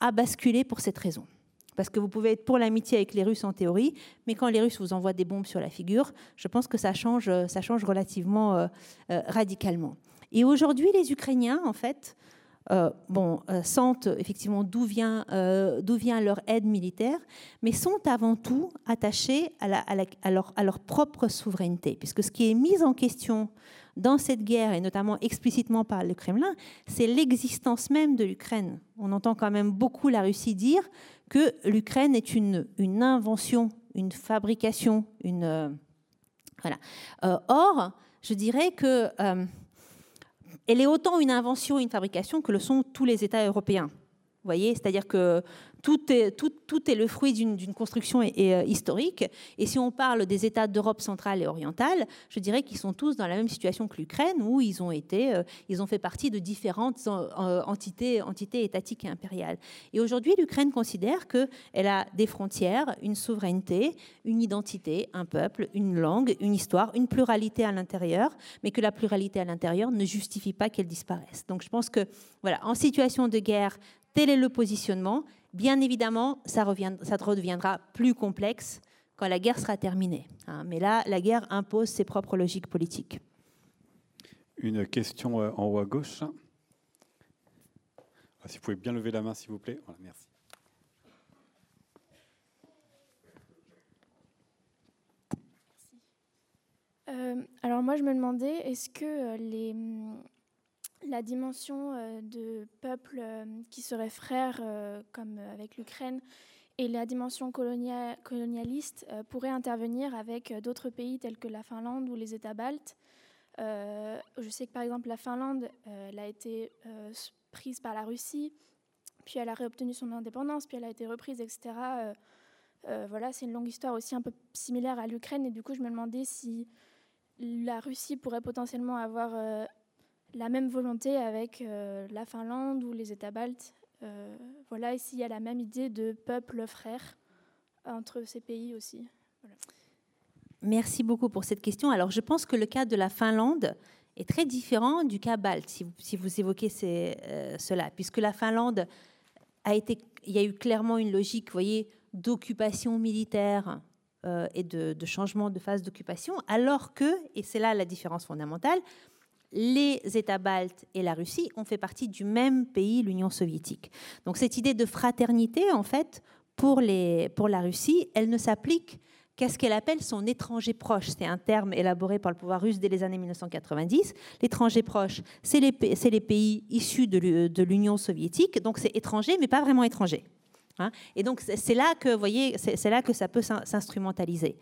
a basculé pour cette raison. Parce que vous pouvez être pour l'amitié avec les Russes en théorie, mais quand les Russes vous envoient des bombes sur la figure, je pense que ça change, ça change relativement euh, euh, radicalement. Et aujourd'hui, les Ukrainiens, en fait, euh, bon, euh, sentent effectivement d'où vient, euh, d'où vient leur aide militaire, mais sont avant tout attachés à, leur, propre souveraineté, puisque ce qui est mis en question dans cette guerre, et notamment explicitement par le Kremlin, c'est l'existence même de l'Ukraine. On entend quand même beaucoup la Russie dire que l'Ukraine est une, invention, une fabrication, voilà. or, je dirais que elle est autant une invention, une fabrication que le sont tous les États européens. Vous voyez, c'est-à-dire que tout est, le fruit d'une construction et, historique. Et si on parle des États d'Europe centrale et orientale, je dirais qu'ils sont tous dans la même situation que l'Ukraine, où ils ont été, ils ont fait partie de différentes entités, entités étatiques et impériales. Et aujourd'hui, l'Ukraine considère qu'elle a des frontières, une souveraineté, une identité, un peuple, une langue, une histoire, une pluralité à l'intérieur, mais que la pluralité à l'intérieur ne justifie pas qu'elle disparaisse. Donc je pense que, voilà, en situation de guerre, tel est le positionnement. Bien évidemment, ça, redeviendra plus complexe quand la guerre sera terminée. Hein. Mais là, la guerre impose ses propres logiques politiques.
Une question euh, en haut à gauche. Ah, si vous pouvez bien lever la main, s'il vous plaît. Voilà, merci.
Euh, alors moi, je me demandais, est-ce que euh, les, mm, la dimension euh, de peuple qui serait frère, comme avec l'Ukraine, et la dimension colonialiste pourraient intervenir avec d'autres pays tels que la Finlande ou les États baltes Je sais que par exemple la Finlande, elle a été prise par la Russie, puis elle a réobtenu son indépendance, puis elle a été reprise, etc. voilà, c'est une longue histoire aussi un peu similaire à l'Ukraine, et du coup je me demandais si la Russie pourrait potentiellement avoir euh, la même volonté avec euh, la Finlande ou les États baltes. Euh, voilà, et s'il y a la même idée de peuple frère entre ces pays aussi.
Merci beaucoup pour cette question. Alors, je pense que le cas de la Finlande est très différent du cas balte, si vous, évoquez cela, puisque la Finlande a été, il y a eu clairement une logique, voyez, d'occupation militaire euh, et de, changement de phase d'occupation, alors que, et c'est là la différence fondamentale, les États baltes et la Russie ont fait partie du même pays, l'Union soviétique. Donc cette idée de fraternité, en fait, pour, la Russie, elle ne s'applique qu'à ce qu'elle appelle son étranger proche. C'est un terme élaboré par le pouvoir russe dès les années 1990. L'étranger proche, c'est les, pays issus de l'Union soviétique, donc c'est étranger, mais pas vraiment étranger. Hein. et donc c'est là que, voyez, c'est là que ça peut s'instrumentaliser.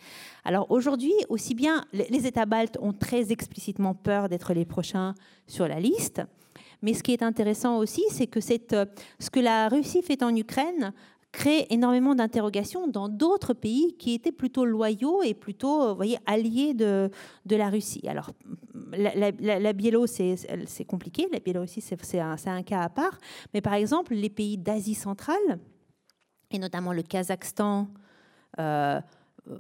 Alors aujourd'hui, aussi bien les États baltes ont très explicitement peur d'être les prochains sur la liste, mais ce qui est intéressant aussi, c'est que euh, ce que la Russie fait en Ukraine crée énormément d'interrogations dans d'autres pays qui étaient plutôt loyaux et plutôt euh, voyez, alliés de, de la Russie. Alors, la, Biélorussie, c'est compliqué, la Biélorussie, c'est un, cas à part, mais par exemple, les pays d'Asie centrale, et notamment le Kazakhstan, euh,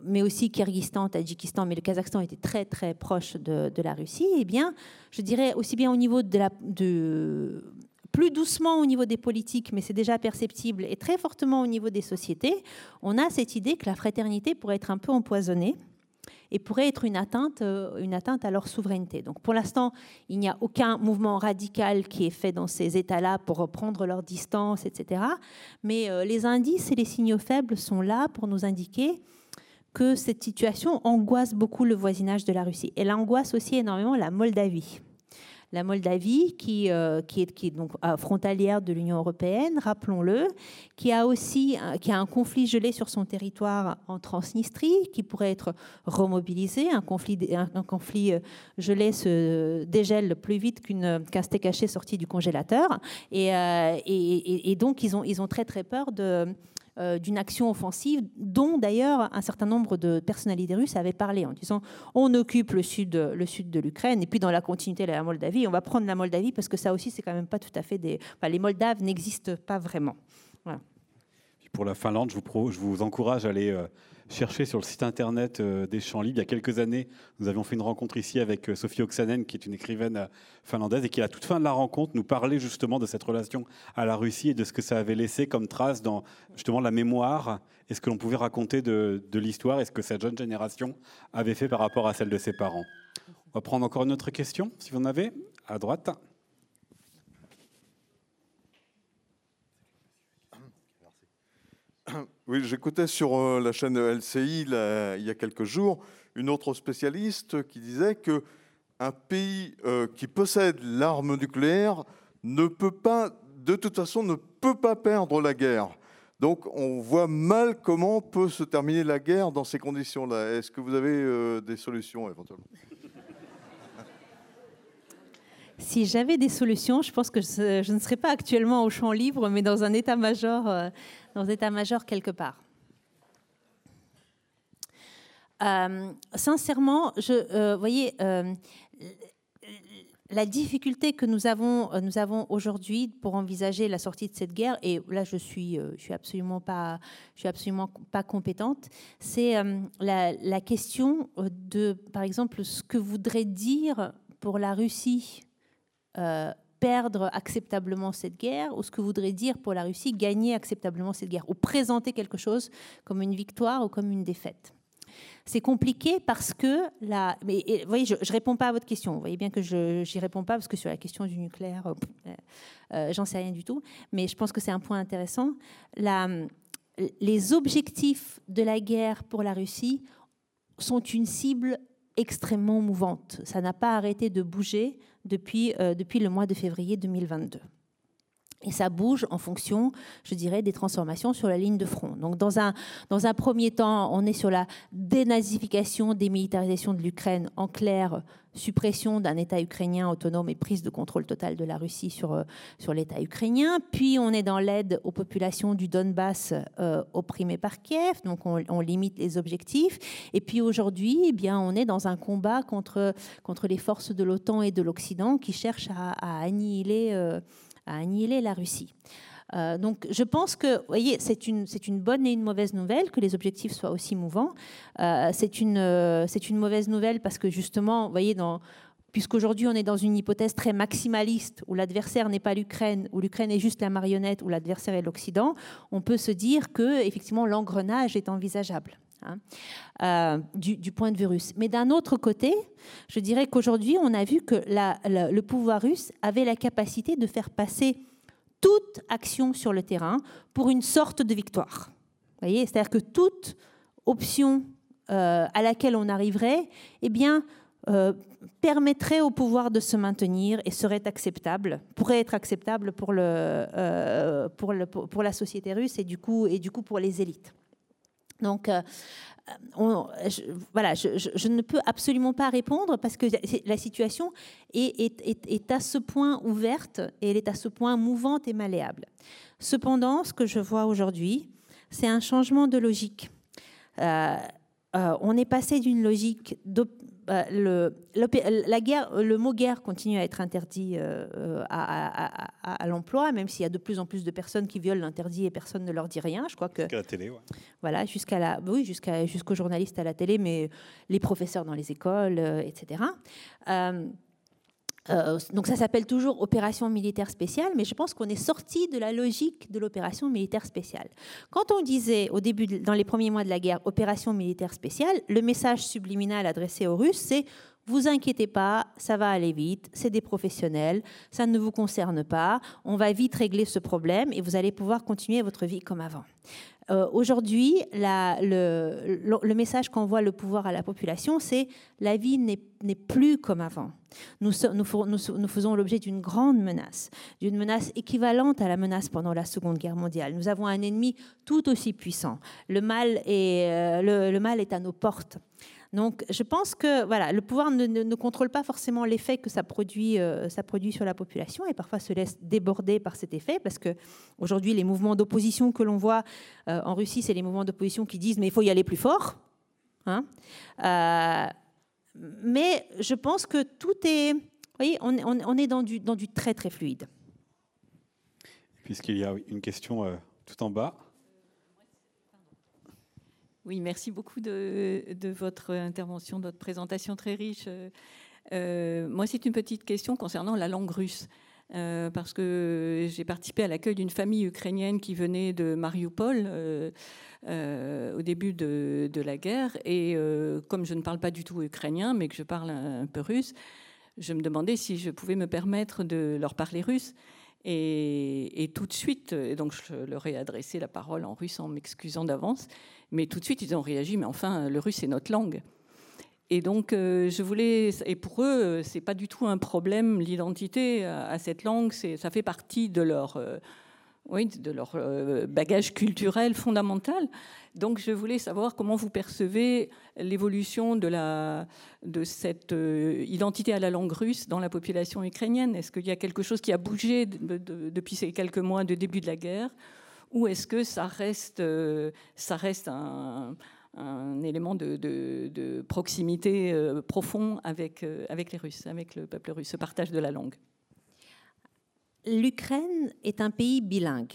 mais aussi Kyrgyzstan, Tadjikistan, mais le Kazakhstan était très très proche de, la Russie, eh bien, je dirais aussi bien au niveau de la... De, plus doucement au niveau des politiques, mais c'est déjà perceptible, et très fortement au niveau des sociétés, on a cette idée que la fraternité pourrait être un peu empoisonnée et pourrait être une atteinte, euh, une atteinte à leur souveraineté. Donc pour l'instant, il n'y a aucun mouvement radical qui est fait dans ces États-là pour reprendre leur distance, etc. Mais euh, les indices et les signaux faibles sont là pour nous indiquer que cette situation angoisse beaucoup le voisinage de la Russie. Elle angoisse aussi énormément la Moldavie la Moldavie, qui, euh, est, donc euh, frontalière de l'Union européenne, rappelons-le, qui a aussi qui a un conflit gelé sur son territoire en Transnistrie, qui pourrait être remobilisé. Un conflit, un, conflit euh, gelé se dégèle plus vite qu'un steak haché sorti du congélateur. Et, et, et, donc, ils ont, ils ont très, très peur de euh, d'une action offensive dont d'ailleurs un certain nombre de personnalités russes avaient parlé en disant on occupe le sud, le sud de l'Ukraine et puis dans la continuité de la Moldavie, on va prendre la Moldavie parce que ça aussi c'est quand même pas tout à fait des... Les Moldaves n'existent pas vraiment.
Pour la Finlande, je vous, je vous encourage à aller... Euh, chercher sur le site internet euh, des Champs Libres. Il y a quelques années, nous avions fait une rencontre ici avec euh, Sophie Oksanen, qui est une écrivaine euh, finlandaise, et qui, à la toute fin de la rencontre, nous parlait justement de cette relation à la Russie et de ce que ça avait laissé comme trace dans justement la mémoire et ce que l'on pouvait raconter de, de l'histoire et ce que cette jeune génération avait fait par rapport à celle de ses parents. On va prendre encore une autre question, si vous en avez, à droite.
Oui, j'écoutais sur euh, la chaîne LCI il y a quelques jours une autre spécialiste qui disait que un pays euh, qui possède l'arme nucléaire ne peut pas, de toute façon, ne peut pas perdre la guerre. Donc, on voit mal comment peut se terminer la guerre dans ces conditions-là. Est-ce que vous avez euh, des solutions éventuellement?
Si j'avais des solutions, je pense que je, ne serais pas actuellement au champ libre, mais dans un état-major, euh, dans un état-major quelque part. Euh, sincèrement, je, euh, voyez, la difficulté que nous avons, nous avons aujourd'hui pour envisager la sortie de cette guerre, et là je suis, je suis absolument pas, je suis absolument pas compétente, c'est la, question de, par exemple, ce que voudrait dire pour la Russie euh, perdre acceptablement cette guerre, ou ce que voudrait dire pour la Russie gagner acceptablement cette guerre, ou présenter quelque chose comme une victoire ou comme une défaite. C'est compliqué parce que la. Mais vous voyez, je ne réponds pas à votre question. Vous voyez bien que je n'y réponds pas parce que sur la question du nucléaire, euh, euh, j'en sais rien du tout. Mais je pense que c'est un point intéressant. La, les objectifs de la guerre pour la Russie sont une cible extrêmement mouvante. Ça n'a pas arrêté de bouger depuis, euh, depuis le mois de février 2022. Et ça bouge en fonction, je dirais, des transformations sur la ligne de front. Donc, dans un, dans un premier temps, on est sur la dénazification, démilitarisation de l'Ukraine, en clair, suppression d'un État ukrainien autonome et prise de contrôle total de la Russie sur, euh, sur l'État ukrainien. Puis, on est dans l'aide aux populations du Donbass euh, opprimées par Kiev, donc on, limite les objectifs. Et puis, aujourd'hui, eh bien, on est dans un combat contre, contre les forces de l'OTAN et de l'Occident qui cherchent à, annihiler. Euh, à annihiler la Russie. Euh, donc je pense que, vous voyez, c'est une, une bonne et une mauvaise nouvelle que les objectifs soient aussi mouvants. Euh, c'est, une, euh, une mauvaise nouvelle parce que justement, vous voyez, puisqu'aujourd'hui on est dans une hypothèse très maximaliste où l'adversaire n'est pas l'Ukraine, où l'Ukraine est juste la marionnette, où l'adversaire est l'Occident, on peut se dire que effectivement l'engrenage est envisageable. Hein, du, du, point de vue russe. Mais d'un autre côté, je dirais qu'aujourd'hui, on a vu que le pouvoir russe avait la capacité de faire passer toute action sur le terrain pour une sorte de victoire. voyez, c'est-à-dire que toute option euh, à laquelle on arriverait, eh bien, euh, permettrait au pouvoir de se maintenir et serait acceptable, pourrait être acceptable pour, euh, la société russe et du coup pour les élites. Donc, je, voilà, je, ne peux absolument pas répondre parce que la situation est, à ce point ouverte et elle est à ce point mouvante et malléable. Cependant, ce que je vois aujourd'hui, c'est un changement de logique. Euh, euh, on est passé d'une logique le, la guerre, le mot guerre continue à être interdit euh, à, l'emploi, même s'il y a de plus en plus de personnes qui violent l'interdit et personne ne leur dit rien. Je crois que
jusqu'à la télé, ouais.
Voilà, jusqu'à la, oui, jusqu'à jusqu'aux journalistes à la télé, mais les professeurs dans les écoles, euh, etc. Euh, donc ça s'appelle toujours opération militaire spéciale, mais je pense qu'on est sorti de la logique de l'opération militaire spéciale. Quand on disait au début, dans les premiers mois de la guerre, opération militaire spéciale, le message subliminal adressé aux Russes, c'est vous inquiétez pas, ça va aller vite, c'est des professionnels, ça ne vous concerne pas, on va vite régler ce problème et vous allez pouvoir continuer votre vie comme avant. Euh, aujourd'hui, le, message qu'envoie le pouvoir à la population, c'est la vie n'est plus comme avant. Nous, nous, faisons l'objet d'une grande menace, d'une menace équivalente à la menace pendant la Seconde Guerre mondiale. Nous avons un ennemi tout aussi puissant. Le mal est, euh, le mal est à nos portes. Donc, je pense que voilà, le pouvoir ne, contrôle pas forcément l'effet que ça produit, euh, ça produit sur la population et parfois se laisse déborder par cet effet parce que aujourd'hui, les mouvements d'opposition que l'on voit euh, en Russie, c'est les mouvements d'opposition qui disent mais il faut y aller plus fort. Hein euh, mais je pense que tout est, vous voyez, on, est dans du très très fluide.
Puisqu'il y a une question tout en bas.
Oui, merci beaucoup de, votre intervention, de votre présentation très riche. Euh, moi, c'est une petite question concernant la langue russe. Euh, parce que j'ai participé à l'accueil d'une famille ukrainienne qui venait de Mariupol euh, au début de, la guerre. Et comme je ne parle pas du tout ukrainien, mais que je parle un, peu russe, je me demandais si je pouvais me permettre de leur parler russe. Et, et tout de suite, et donc je leur ai adressé la parole en russe en m'excusant d'avance. Mais tout de suite, ils ont réagi, mais enfin, le russe, c'est notre langue. Et donc, euh, je voulais, et pour eux, c'est pas du tout un problème l'identité à, cette langue. Ça fait partie de leur, euh, oui, de leur bagage culturel fondamental. Donc je voulais savoir comment vous percevez l'évolution de, de cette identité à la langue russe dans la population ukrainienne. Est-ce qu'il y a quelque chose qui a bougé depuis ces quelques mois de début de la guerre? Ou est-ce que ça reste, reste un, élément de, proximité euh, profond avec, euh, avec les Russes, avec le peuple russe, ce partage de la langue?
L'Ukraine est un pays bilingue.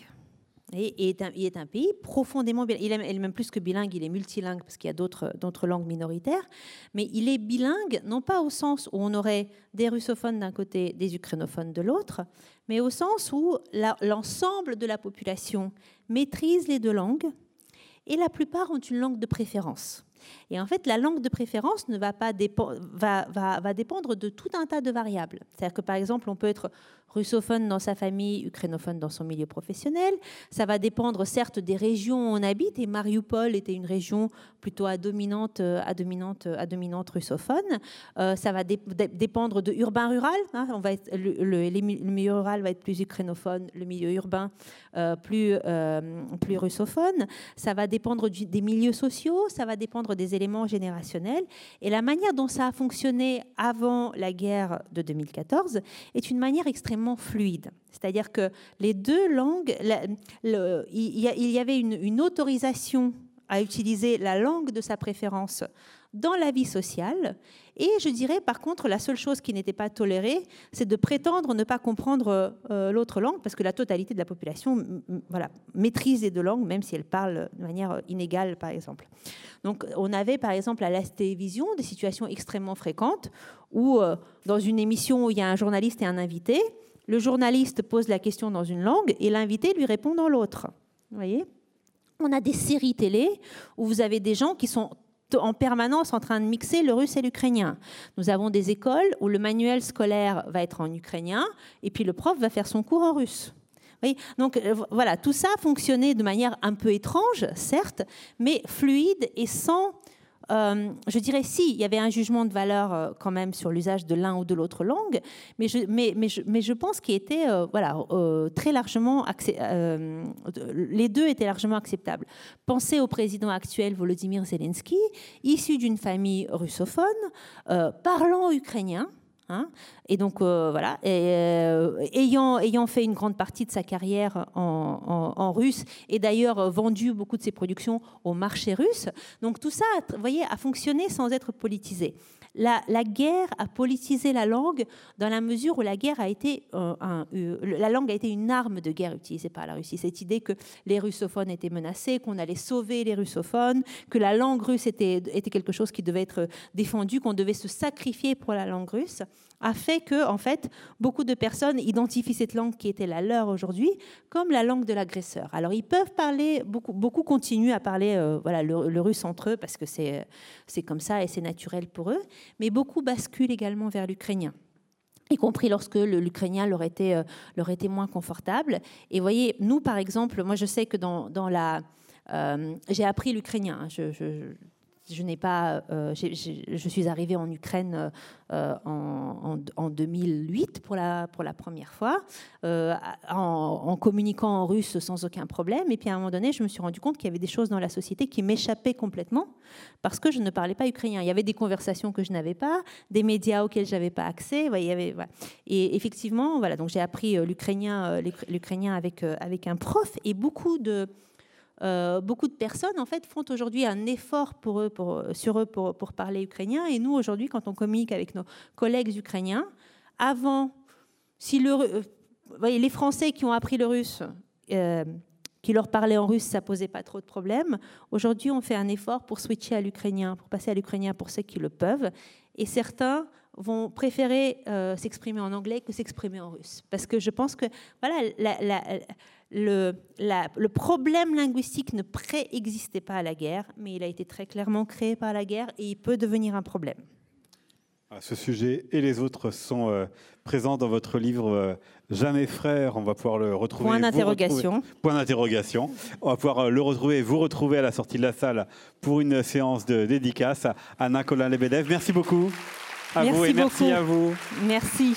Et est un, il est un pays profondément bilingue. Il est même plus que bilingue, il est multilingue parce qu'il y a d'autres langues minoritaires. Mais il est bilingue, non pas au sens où on aurait des russophones d'un côté, des ukrainophones de l'autre, mais au sens où l'ensemble de la population maîtrise les deux langues et la plupart ont une langue de préférence. Et en fait, la langue de préférence ne va pas va, dépendre de tout un tas de variables. C'est-à-dire que par exemple, on peut être russophone dans sa famille, ukrainophone dans son milieu professionnel. Ça va dépendre certes des régions où on habite, et Mariupol était une région plutôt à dominante, euh, dominante, à dominante russophone. Euh, ça va dépendre de urbain-rural. Hein. le, milieu rural va être plus ukrainophone, le milieu urbain euh, plus, plus russophone. Ça va dépendre des milieux sociaux, ça va dépendre des éléments générationnels. Et la manière dont ça a fonctionné avant la guerre de 2014 est une manière extrêmement fluide. C'est-à-dire que les deux langues, il, y avait une, autorisation à utiliser la langue de sa préférence dans la vie sociale. Et je dirais, par contre, la seule chose qui n'était pas tolérée, c'est de prétendre ne pas comprendre euh, l'autre langue, parce que la totalité de la population voilà, maîtrise les deux langues, même si elle parle de manière inégale, par exemple. Donc, on avait, par exemple, à la télévision, des situations extrêmement fréquentes où, euh, dans une émission où il y a un journaliste et un invité, le journaliste pose la question dans une langue et l'invité lui répond dans l'autre. Vous voyez? On a des séries télé où vous avez des gens qui sont en permanence en train de mixer le russe et l'ukrainien. Nous avons des écoles où le manuel scolaire va être en ukrainien et puis le prof va faire son cours en russe. Donc euh, voilà, tout ça fonctionnait de manière un peu étrange, certes, mais fluide et sans euh, je dirais si, il y avait un jugement de valeur euh, quand même sur l'usage de l'un ou de l'autre langue, mais je, pense qu'il était euh, voilà, très largement les deux étaient largement acceptables. Pensez au président actuel Volodymyr Zelensky, issu d'une famille russophone, parlant ukrainien. Hein. et donc euh, voilà, euh, ayant, ayant fait une grande partie de sa carrière en, russe et d'ailleurs vendu beaucoup de ses productions au marché russe, donc tout ça, voyez, a fonctionné sans être politisé la, guerre a politisé la langue dans la mesure où la guerre a été euh, euh, la langue a été une arme de guerre utilisée par la Russie. Cette idée que les russophones étaient menacés, qu'on allait sauver les russophones, que la langue russe était, était quelque chose qui devait être défendu, qu'on devait se sacrifier pour la langue russe, a fait que, en fait, beaucoup de personnes identifient cette langue qui était la leur aujourd'hui comme la langue de l'agresseur. Alors, ils peuvent parler, beaucoup, beaucoup continuent à parler euh, voilà, le, russe entre eux parce que c'est comme ça et c'est naturel pour eux mais beaucoup basculent également vers l'ukrainien y compris lorsque l'ukrainien leur était, euh, leur était moins confortable. Et voyez, nous, par exemple, moi, je sais que dans, dans la... Euh, j'ai appris l'ukrainien. Hein. Je n'ai pas, euh, je suis arrivée en Ukraine euh, en, en, 2008 pour la, première fois, euh, en, communiquant en russe sans aucun problème. Et puis à un moment donné, je me suis rendu compte qu'il y avait des choses dans la société qui m'échappaient complètement parce que je ne parlais pas ukrainien. Il y avait des conversations que je n'avais pas, des médias auxquels je n'avais pas accès. Et effectivement, voilà, donc j'ai appris l'ukrainien, avec un prof et beaucoup de euh, beaucoup de personnes en fait font aujourd'hui un effort pour, sur eux pour, parler ukrainien. Et nous aujourd'hui, quand on communique avec nos collègues ukrainiens, avant, si euh, les Français qui ont appris le russe, euh, qui leur parlaient en russe, ça posait pas trop de problèmes. Aujourd'hui, on fait un effort pour switcher à l'ukrainien, pour passer à l'ukrainien pour ceux qui le peuvent. Et certains vont préférer s'exprimer en anglais que s'exprimer en russe. Parce que je pense que voilà, le, le, problème linguistique ne préexistait pas à la guerre, mais il a été très clairement créé par la guerre et il peut devenir un problème.
Ah, ce sujet et les autres sont euh, présents dans votre livre euh, Jamais frère. On va pouvoir le retrouver.
Point d'interrogation.
Point d'interrogation. On va pouvoir euh, le retrouver, vous retrouver à la sortie de la salle pour une séance de dédicace à Anna Colin-Lebedev. Merci beaucoup. À
merci
vous et
beaucoup.
merci à vous.
Merci.